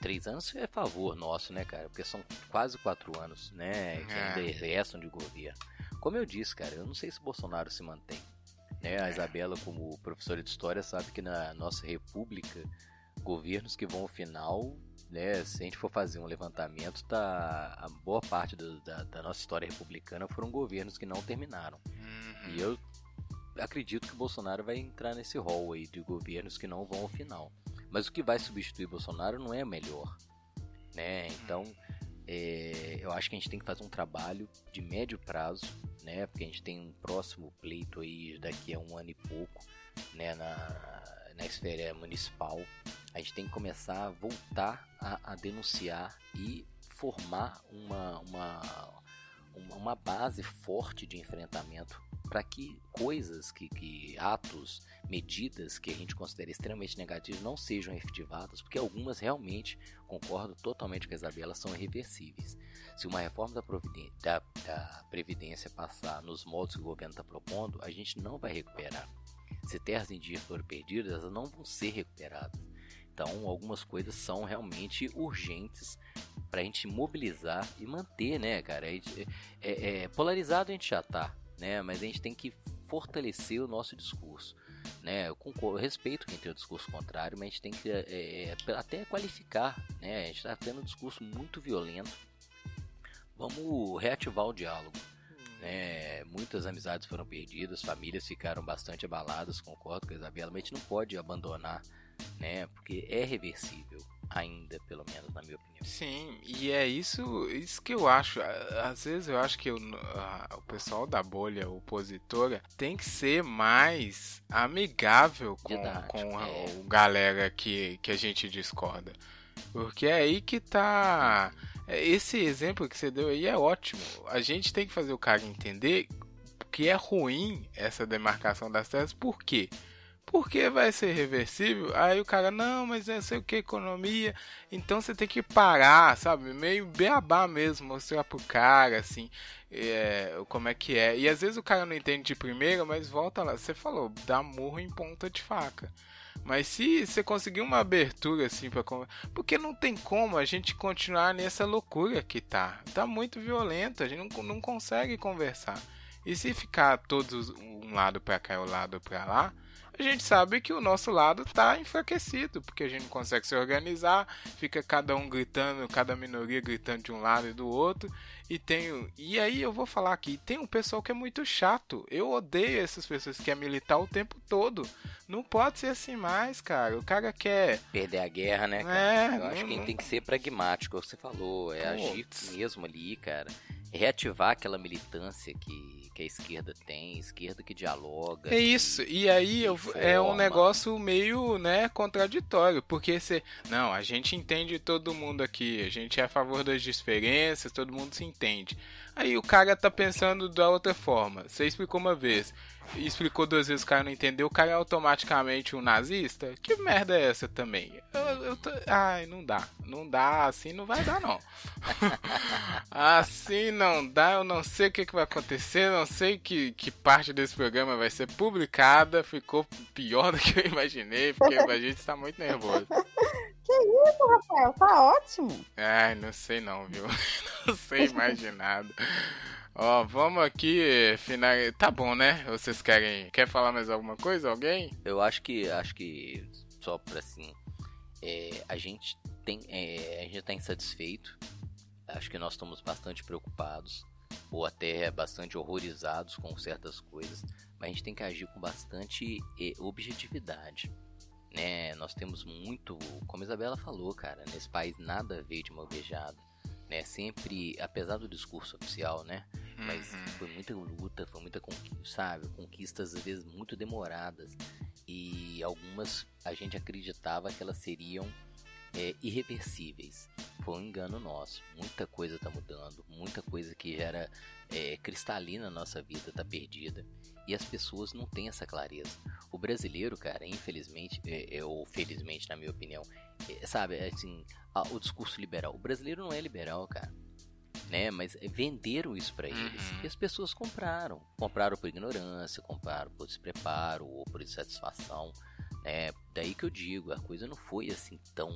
Três anos é favor nosso, né, cara? Porque são quase quatro anos, né? Que ainda é. restam de governo. Como eu disse, cara, eu não sei se Bolsonaro se mantém. Né? A. Isabela, como professora de história, sabe que na nossa república, governos que vão ao final né, se a gente for fazer um levantamento, tá, a boa parte do, da, da, nossa história republicana foram governos que não terminaram. Uhum. E eu acredito que Bolsonaro vai entrar nesse rol aí de governos que não vão ao final. Mas o que vai substituir Bolsonaro não é melhor. Né? Então, é, eu acho que a gente tem que fazer um trabalho de médio prazo, né? porque a gente tem um próximo pleito aí daqui a um ano e pouco né? na, na esfera municipal a gente tem que começar a voltar a, a denunciar e formar uma, uma, uma base forte de enfrentamento para que coisas, que, que atos, medidas que a gente considera extremamente negativas não sejam efetivadas, porque algumas realmente, concordo totalmente com a Isabela, são irreversíveis. Se uma reforma da, da, da Previdência passar nos modos que o governo está propondo, a gente não vai recuperar. Se terras indígenas forem perdidas, elas não vão ser recuperadas. Então, algumas coisas são realmente urgentes para a gente mobilizar e manter, né, cara? É, é, é, polarizado a gente já tá, né? Mas a gente tem que fortalecer o nosso discurso. Né, eu, concordo, eu respeito quem tem o discurso contrário, mas a gente tem que é, é até qualificar. Né? A gente está tendo um discurso muito violento. Vamos reativar o diálogo. Né? Muitas amizades foram perdidas, famílias ficaram bastante abaladas, concordo com a Isabela, mas a gente não pode abandonar né? Porque é reversível ainda, pelo menos na minha opinião. Sim, e é isso, isso que eu acho. Às vezes eu acho que o, a, o pessoal da bolha opositora tem que ser mais amigável com, com é. o galera que, que a gente discorda. Porque é aí que tá. É, esse exemplo que você deu aí é ótimo. A gente tem que fazer o cara entender que é ruim essa demarcação das terras, por quê? porque vai ser reversível. Aí o cara, não, mas é sei o que, economia. Então você tem que parar, sabe? Meio beabá mesmo, mostrar pro cara, assim, é, como é que é. E às vezes o cara não entende de primeira, mas volta lá. Você falou, dá murro em ponta de faca. Mas se você conseguir uma abertura assim para porque não tem como a gente continuar nessa loucura que tá. Tá muito violento, a gente não, não consegue conversar. E se ficar todos um lado para cá e o um lado para lá, a gente sabe que o nosso lado está enfraquecido, porque a gente não consegue se organizar, fica cada um gritando, cada minoria gritando de um lado e do outro. E tem. E aí eu vou falar aqui, tem um pessoal que é muito chato. Eu odeio essas pessoas que querem militar o tempo todo. Não pode ser assim mais, cara. O cara quer. Perder a guerra, né, cara? É, eu acho que tem que ser pragmático, você falou. É Putz. agir mesmo ali, cara reativar aquela militância que, que a esquerda tem, esquerda que dialoga. É isso. E aí eu, é um negócio meio, né, contraditório, porque você, não, a gente entende todo mundo aqui, a gente é a favor das diferenças, todo mundo se entende. Aí o cara tá pensando da outra forma. Você explicou uma vez explicou duas vezes o cara não entendeu, o cara é automaticamente um nazista? Que merda é essa também? Eu, eu tô... Ai, não dá. Não dá, assim não vai dar, não. assim não dá, eu não sei o que, que vai acontecer, não sei que, que parte desse programa vai ser publicada. Ficou pior do que eu imaginei, porque a gente está muito nervoso. Que isso, Rafael? Tá ótimo. Ai, não sei não, viu? Não sei mais de nada. Ó, vamos aqui final. Tá bom, né? Vocês querem. Quer falar mais alguma coisa? Alguém? Eu acho que. Acho que. Só pra assim. É, a gente tem. É, a gente tá insatisfeito. Acho que nós estamos bastante preocupados. ou até bastante horrorizados com certas coisas, mas a gente tem que agir com bastante eh, objetividade. Né? Nós temos muito, como a Isabela falou, cara, nesse país nada veio de uma vejada. Né? Sempre, apesar do discurso oficial, né? Mas Uhum. foi muita luta, foi muita conquista, sabe? Conquistas às vezes muito demoradas. E algumas a gente acreditava que elas seriam é, irreversíveis. Foi um engano nosso. Muita coisa está mudando, muita coisa que era é, cristalina na nossa vida está perdida. E as pessoas não têm essa clareza. O brasileiro, cara, infelizmente, é, é, ou felizmente, na minha opinião, é, sabe, é assim, a- o discurso liberal. O brasileiro não é liberal, cara. Né? Mas venderam isso pra eles. Uhum. E as pessoas compraram. Compraram por ignorância, compraram por despreparo ou por insatisfação. É, daí que eu digo, a coisa não foi assim tão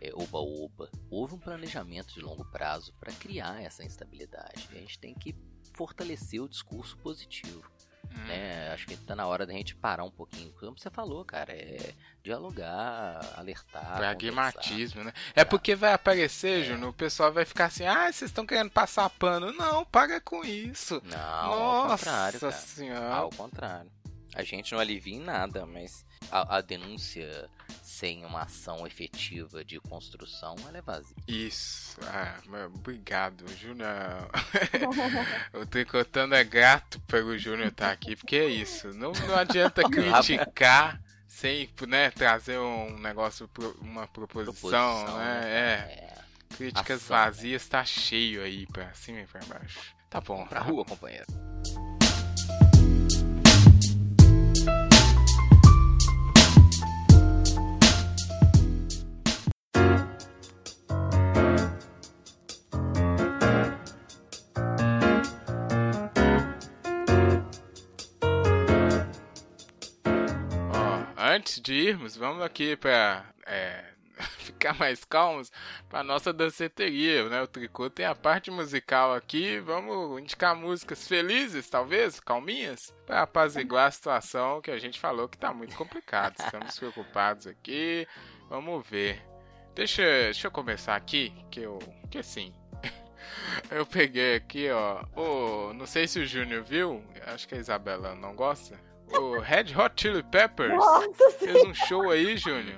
é, oba-oba. Houve um planejamento de longo prazo para criar essa instabilidade. E a gente tem que fortalecer o discurso positivo. Hum. Né? Acho que tá na hora da gente parar um pouquinho. Como você falou, cara, é dialogar, alertar. Pragmatismo, né? É porque vai aparecer, Júnior, o pessoal vai ficar assim, ah, vocês estão querendo passar pano. Não, paga com isso. Não, ao Nossa contrário, cara. senhora. Ao contrário. A gente não alivia em nada, mas a, a denúncia sem uma ação efetiva de construção, ela é vazia. Isso. Ah, obrigado, Júnior. o Tricotando é grato pelo Júnior estar aqui, porque é isso. Não, não adianta criticar sem né, trazer um negócio, uma proposição, Proposição, né? É. É. Críticas Ação. vazias tá cheio aí pra cima e pra baixo. Tá bom. Pra rua, companheiro. Antes de irmos, vamos aqui pra é, ficar mais calmos pra nossa danceteria, né? O Tricô tem a parte musical aqui, vamos indicar músicas felizes, talvez, calminhas, pra apaziguar a situação que a gente falou que tá muito complicado. Estamos preocupados aqui, vamos ver. Deixa, deixa eu começar aqui, que eu, que assim, eu peguei aqui, ó, o, não sei se o Júnior viu, acho que a Isabela não gosta, o Red Hot Chili Peppers Nossa, sim. fez um show aí, Júnior.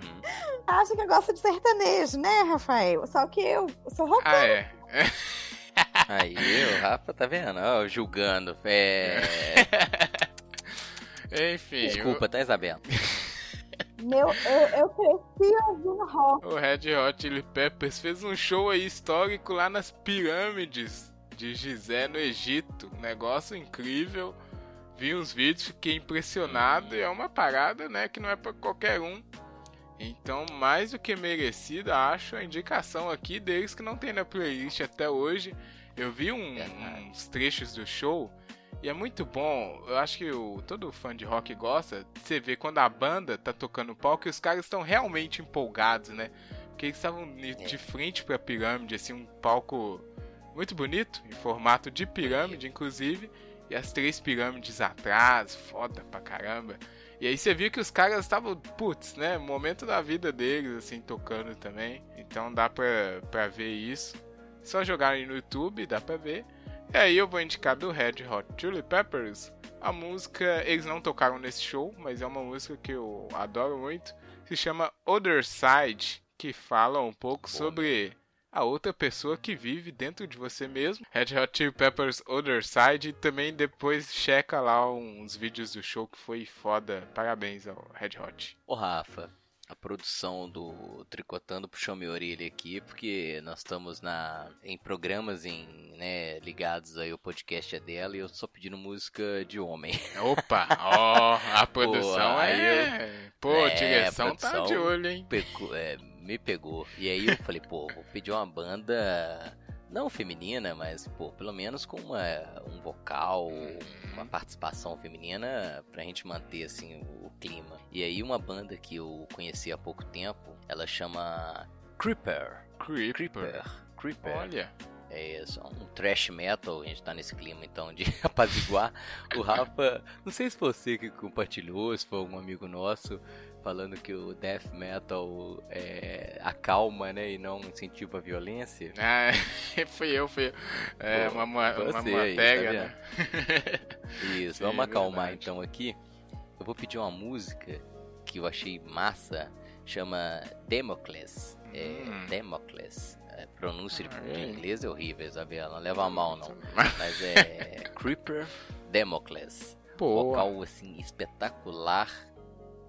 Acha que eu gosto de sertanejo, né, Rafael? Só que eu sou roqueira. Ah, é. Aí, o Rafa tá vendo? Ó, julgando. É... Enfim, Desculpa, tá, Isabela? Meu, eu, eu cresci ouvindo rock. o, o Red Hot Chili Peppers fez um show aí histórico lá nas pirâmides de Gizé, no Egito. Um negócio incrível. Vi uns vídeos, fiquei impressionado. E é uma parada, né, que não é pra qualquer um. Então, mais do que merecida, acho a indicação aqui deles que não tem na playlist até hoje. Eu vi um- uns trechos do show e é muito bom. Eu acho que o, todo fã de rock gosta. de Você vê quando a banda tá tocando o palco e os caras estão realmente empolgados, né? Porque eles estavam de de frente pra pirâmide, assim, um palco muito bonito, em formato de pirâmide, inclusive. E as três pirâmides atrás, foda pra caramba. E aí você viu que os caras estavam, putz, né? Momento da vida deles, assim, tocando também. Então dá pra, pra ver isso. Só jogar aí no YouTube, dá pra ver. E aí eu vou indicar do Red Hot Chili Peppers. A música, eles não tocaram nesse show, mas é uma música que eu adoro muito. Se chama Other Side, que fala um pouco sobre a outra pessoa que vive dentro de você mesmo. Red Hot Chili Peppers Other Side. E também depois checa lá uns vídeos do show que foi foda. Parabéns ao Red Hot. Ô, Rafa, a produção do Tricotando puxou minha orelha aqui, porque nós estamos na, em programas em, né, ligados aí, o podcast é dela, e eu só pedindo música de homem. Opa, ó, a produção aí é. Pô, É, a direção tá produção- de olho, hein? Pegou- é, me pegou. E aí eu falei, pô, vou pedir uma banda não feminina, mas pô, pelo menos com uma, um vocal, uma participação feminina pra gente manter assim o, o clima. E aí uma banda que eu conheci há pouco tempo, ela chama Creeper. Creeper. Creeper. Creeper. Olha. É isso, um trash metal, a gente tá nesse clima então de apaziguar. O Rafa, não sei se foi você que compartilhou, se foi algum amigo nosso, falando que o death metal é, acalma, né? E não incentiva a violência. Ah, fui eu, fui eu. É, Pô, uma, uma, uma você aí, manteiga, tá né? Isso, Sim, vamos acalmar verdade. então aqui. Eu vou pedir uma música que eu achei massa, chama Democles. É, Hum. Democles. É, pronúncia de, Ah, de é? inglês é horrível, Isabela. Não leva a mal, não. Mas é Creeper Democles. Boa. Vocal assim espetacular.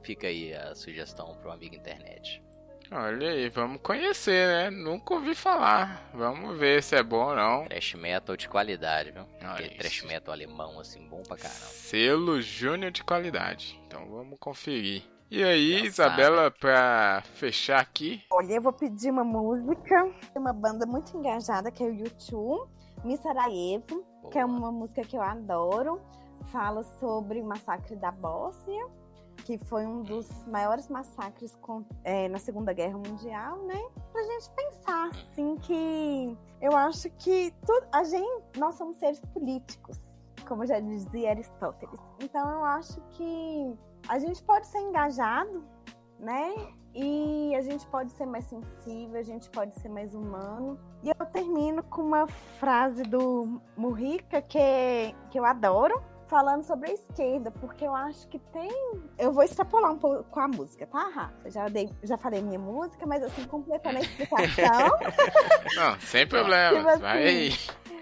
Fica aí a sugestão para um amigo internet. Olha aí, vamos conhecer, né? Nunca ouvi falar. Vamos ver se é bom ou não. Thrash metal de qualidade, viu? Olha Aquele isso. thrash metal alemão assim bom pra caramba. Selo Júnior de qualidade. Então vamos conferir. E aí, Já Isabela, pra fechar aqui, Olha, eu vou pedir uma música uma banda muito engajada, que é o YouTube, Miss Sarajevo, que é uma música que eu adoro. Fala sobre o massacre da Bósnia, que foi um dos maiores massacres com- é, na Segunda Guerra Mundial, né? Pra gente pensar, assim, que eu acho que tudo, a gente, nós somos seres políticos, como já dizia Aristóteles. Então eu acho que a gente pode ser engajado, né? E a gente pode ser mais sensível, a gente pode ser mais humano. E eu termino com uma frase do Murica que, que eu adoro, falando sobre a esquerda, porque eu acho que tem. Eu vou extrapolar um pouco com a música, tá, Rafa? Já, dei, já falei minha música, mas assim, completando a explicação. não, sem problema. Tipo assim, Vai.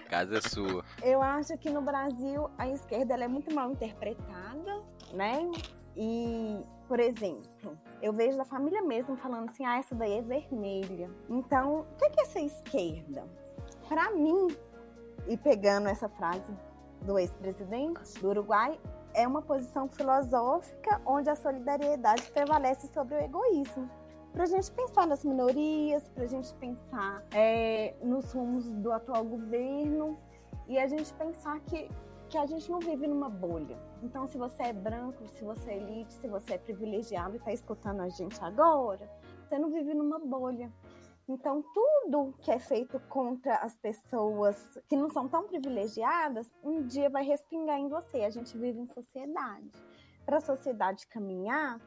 Casa é sua. Eu acho que no Brasil a esquerda é muito mal interpretada, né? E, por exemplo, eu vejo da família mesmo falando assim: ah, essa daí é vermelha. Então, o que que é essa esquerda? Para mim, e pegando essa frase do ex-presidente do Uruguai, é uma posição filosófica onde a solidariedade prevalece sobre o egoísmo. Para a gente pensar nas minorias, para a gente pensar é, nos rumos do atual governo e a gente pensar que, que a gente não vive numa bolha. Então, se você é branco, se você é elite, se você é privilegiado e está escutando a gente agora, você não vive numa bolha. Então, tudo que é feito contra as pessoas que não são tão privilegiadas, um dia vai respingar em você. A gente vive em sociedade. Para a sociedade caminhar,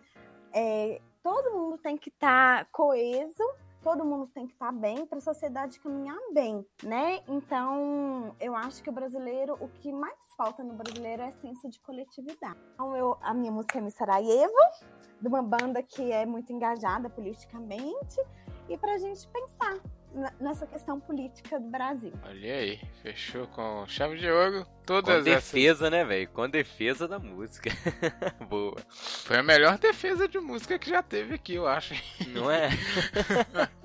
é, todo mundo tem que estar coeso, todo mundo tem que estar bem para a sociedade caminhar bem, né? Então, eu acho que o brasileiro, o que mais falta no brasileiro é senso de coletividade. Então, eu, a minha música é Miss Sarajevo, de uma banda que é muito engajada politicamente, e para a gente pensar nessa questão política do Brasil. Olha aí, fechou com chave de ouro. Com Todas essas. defesa, né, velho? Com defesa da música. Boa. Foi a melhor defesa de música que já teve aqui, eu acho. Não é?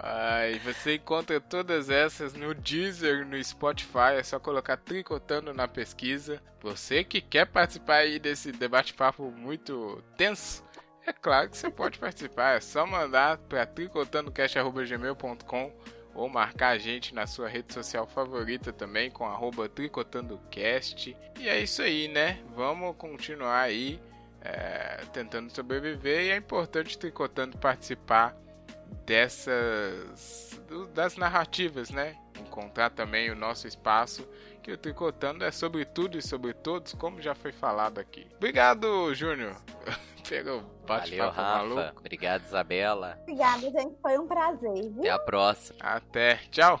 Ai, você encontra todas essas no Deezer, no Spotify, é só colocar tricotando na pesquisa. Você que quer participar aí desse debate-papo muito tenso, é claro que você pode participar, é só mandar para tricotandocast.gmail.com ou marcar a gente na sua rede social favorita também com arroba tricotandocast. E é isso aí, né? Vamos continuar aí é, tentando sobreviver e é importante Tricotando participar dessas das narrativas, né? Encontrar também o nosso espaço, que o Tricotando é sobre tudo e sobre todos, como já foi falado aqui. Obrigado, Júnior, pelo Valeu, bate-papo Rafa. maluco. Obrigado, Isabela. Obrigada, gente. Foi um prazer, viu? Até a próxima. Até, tchau.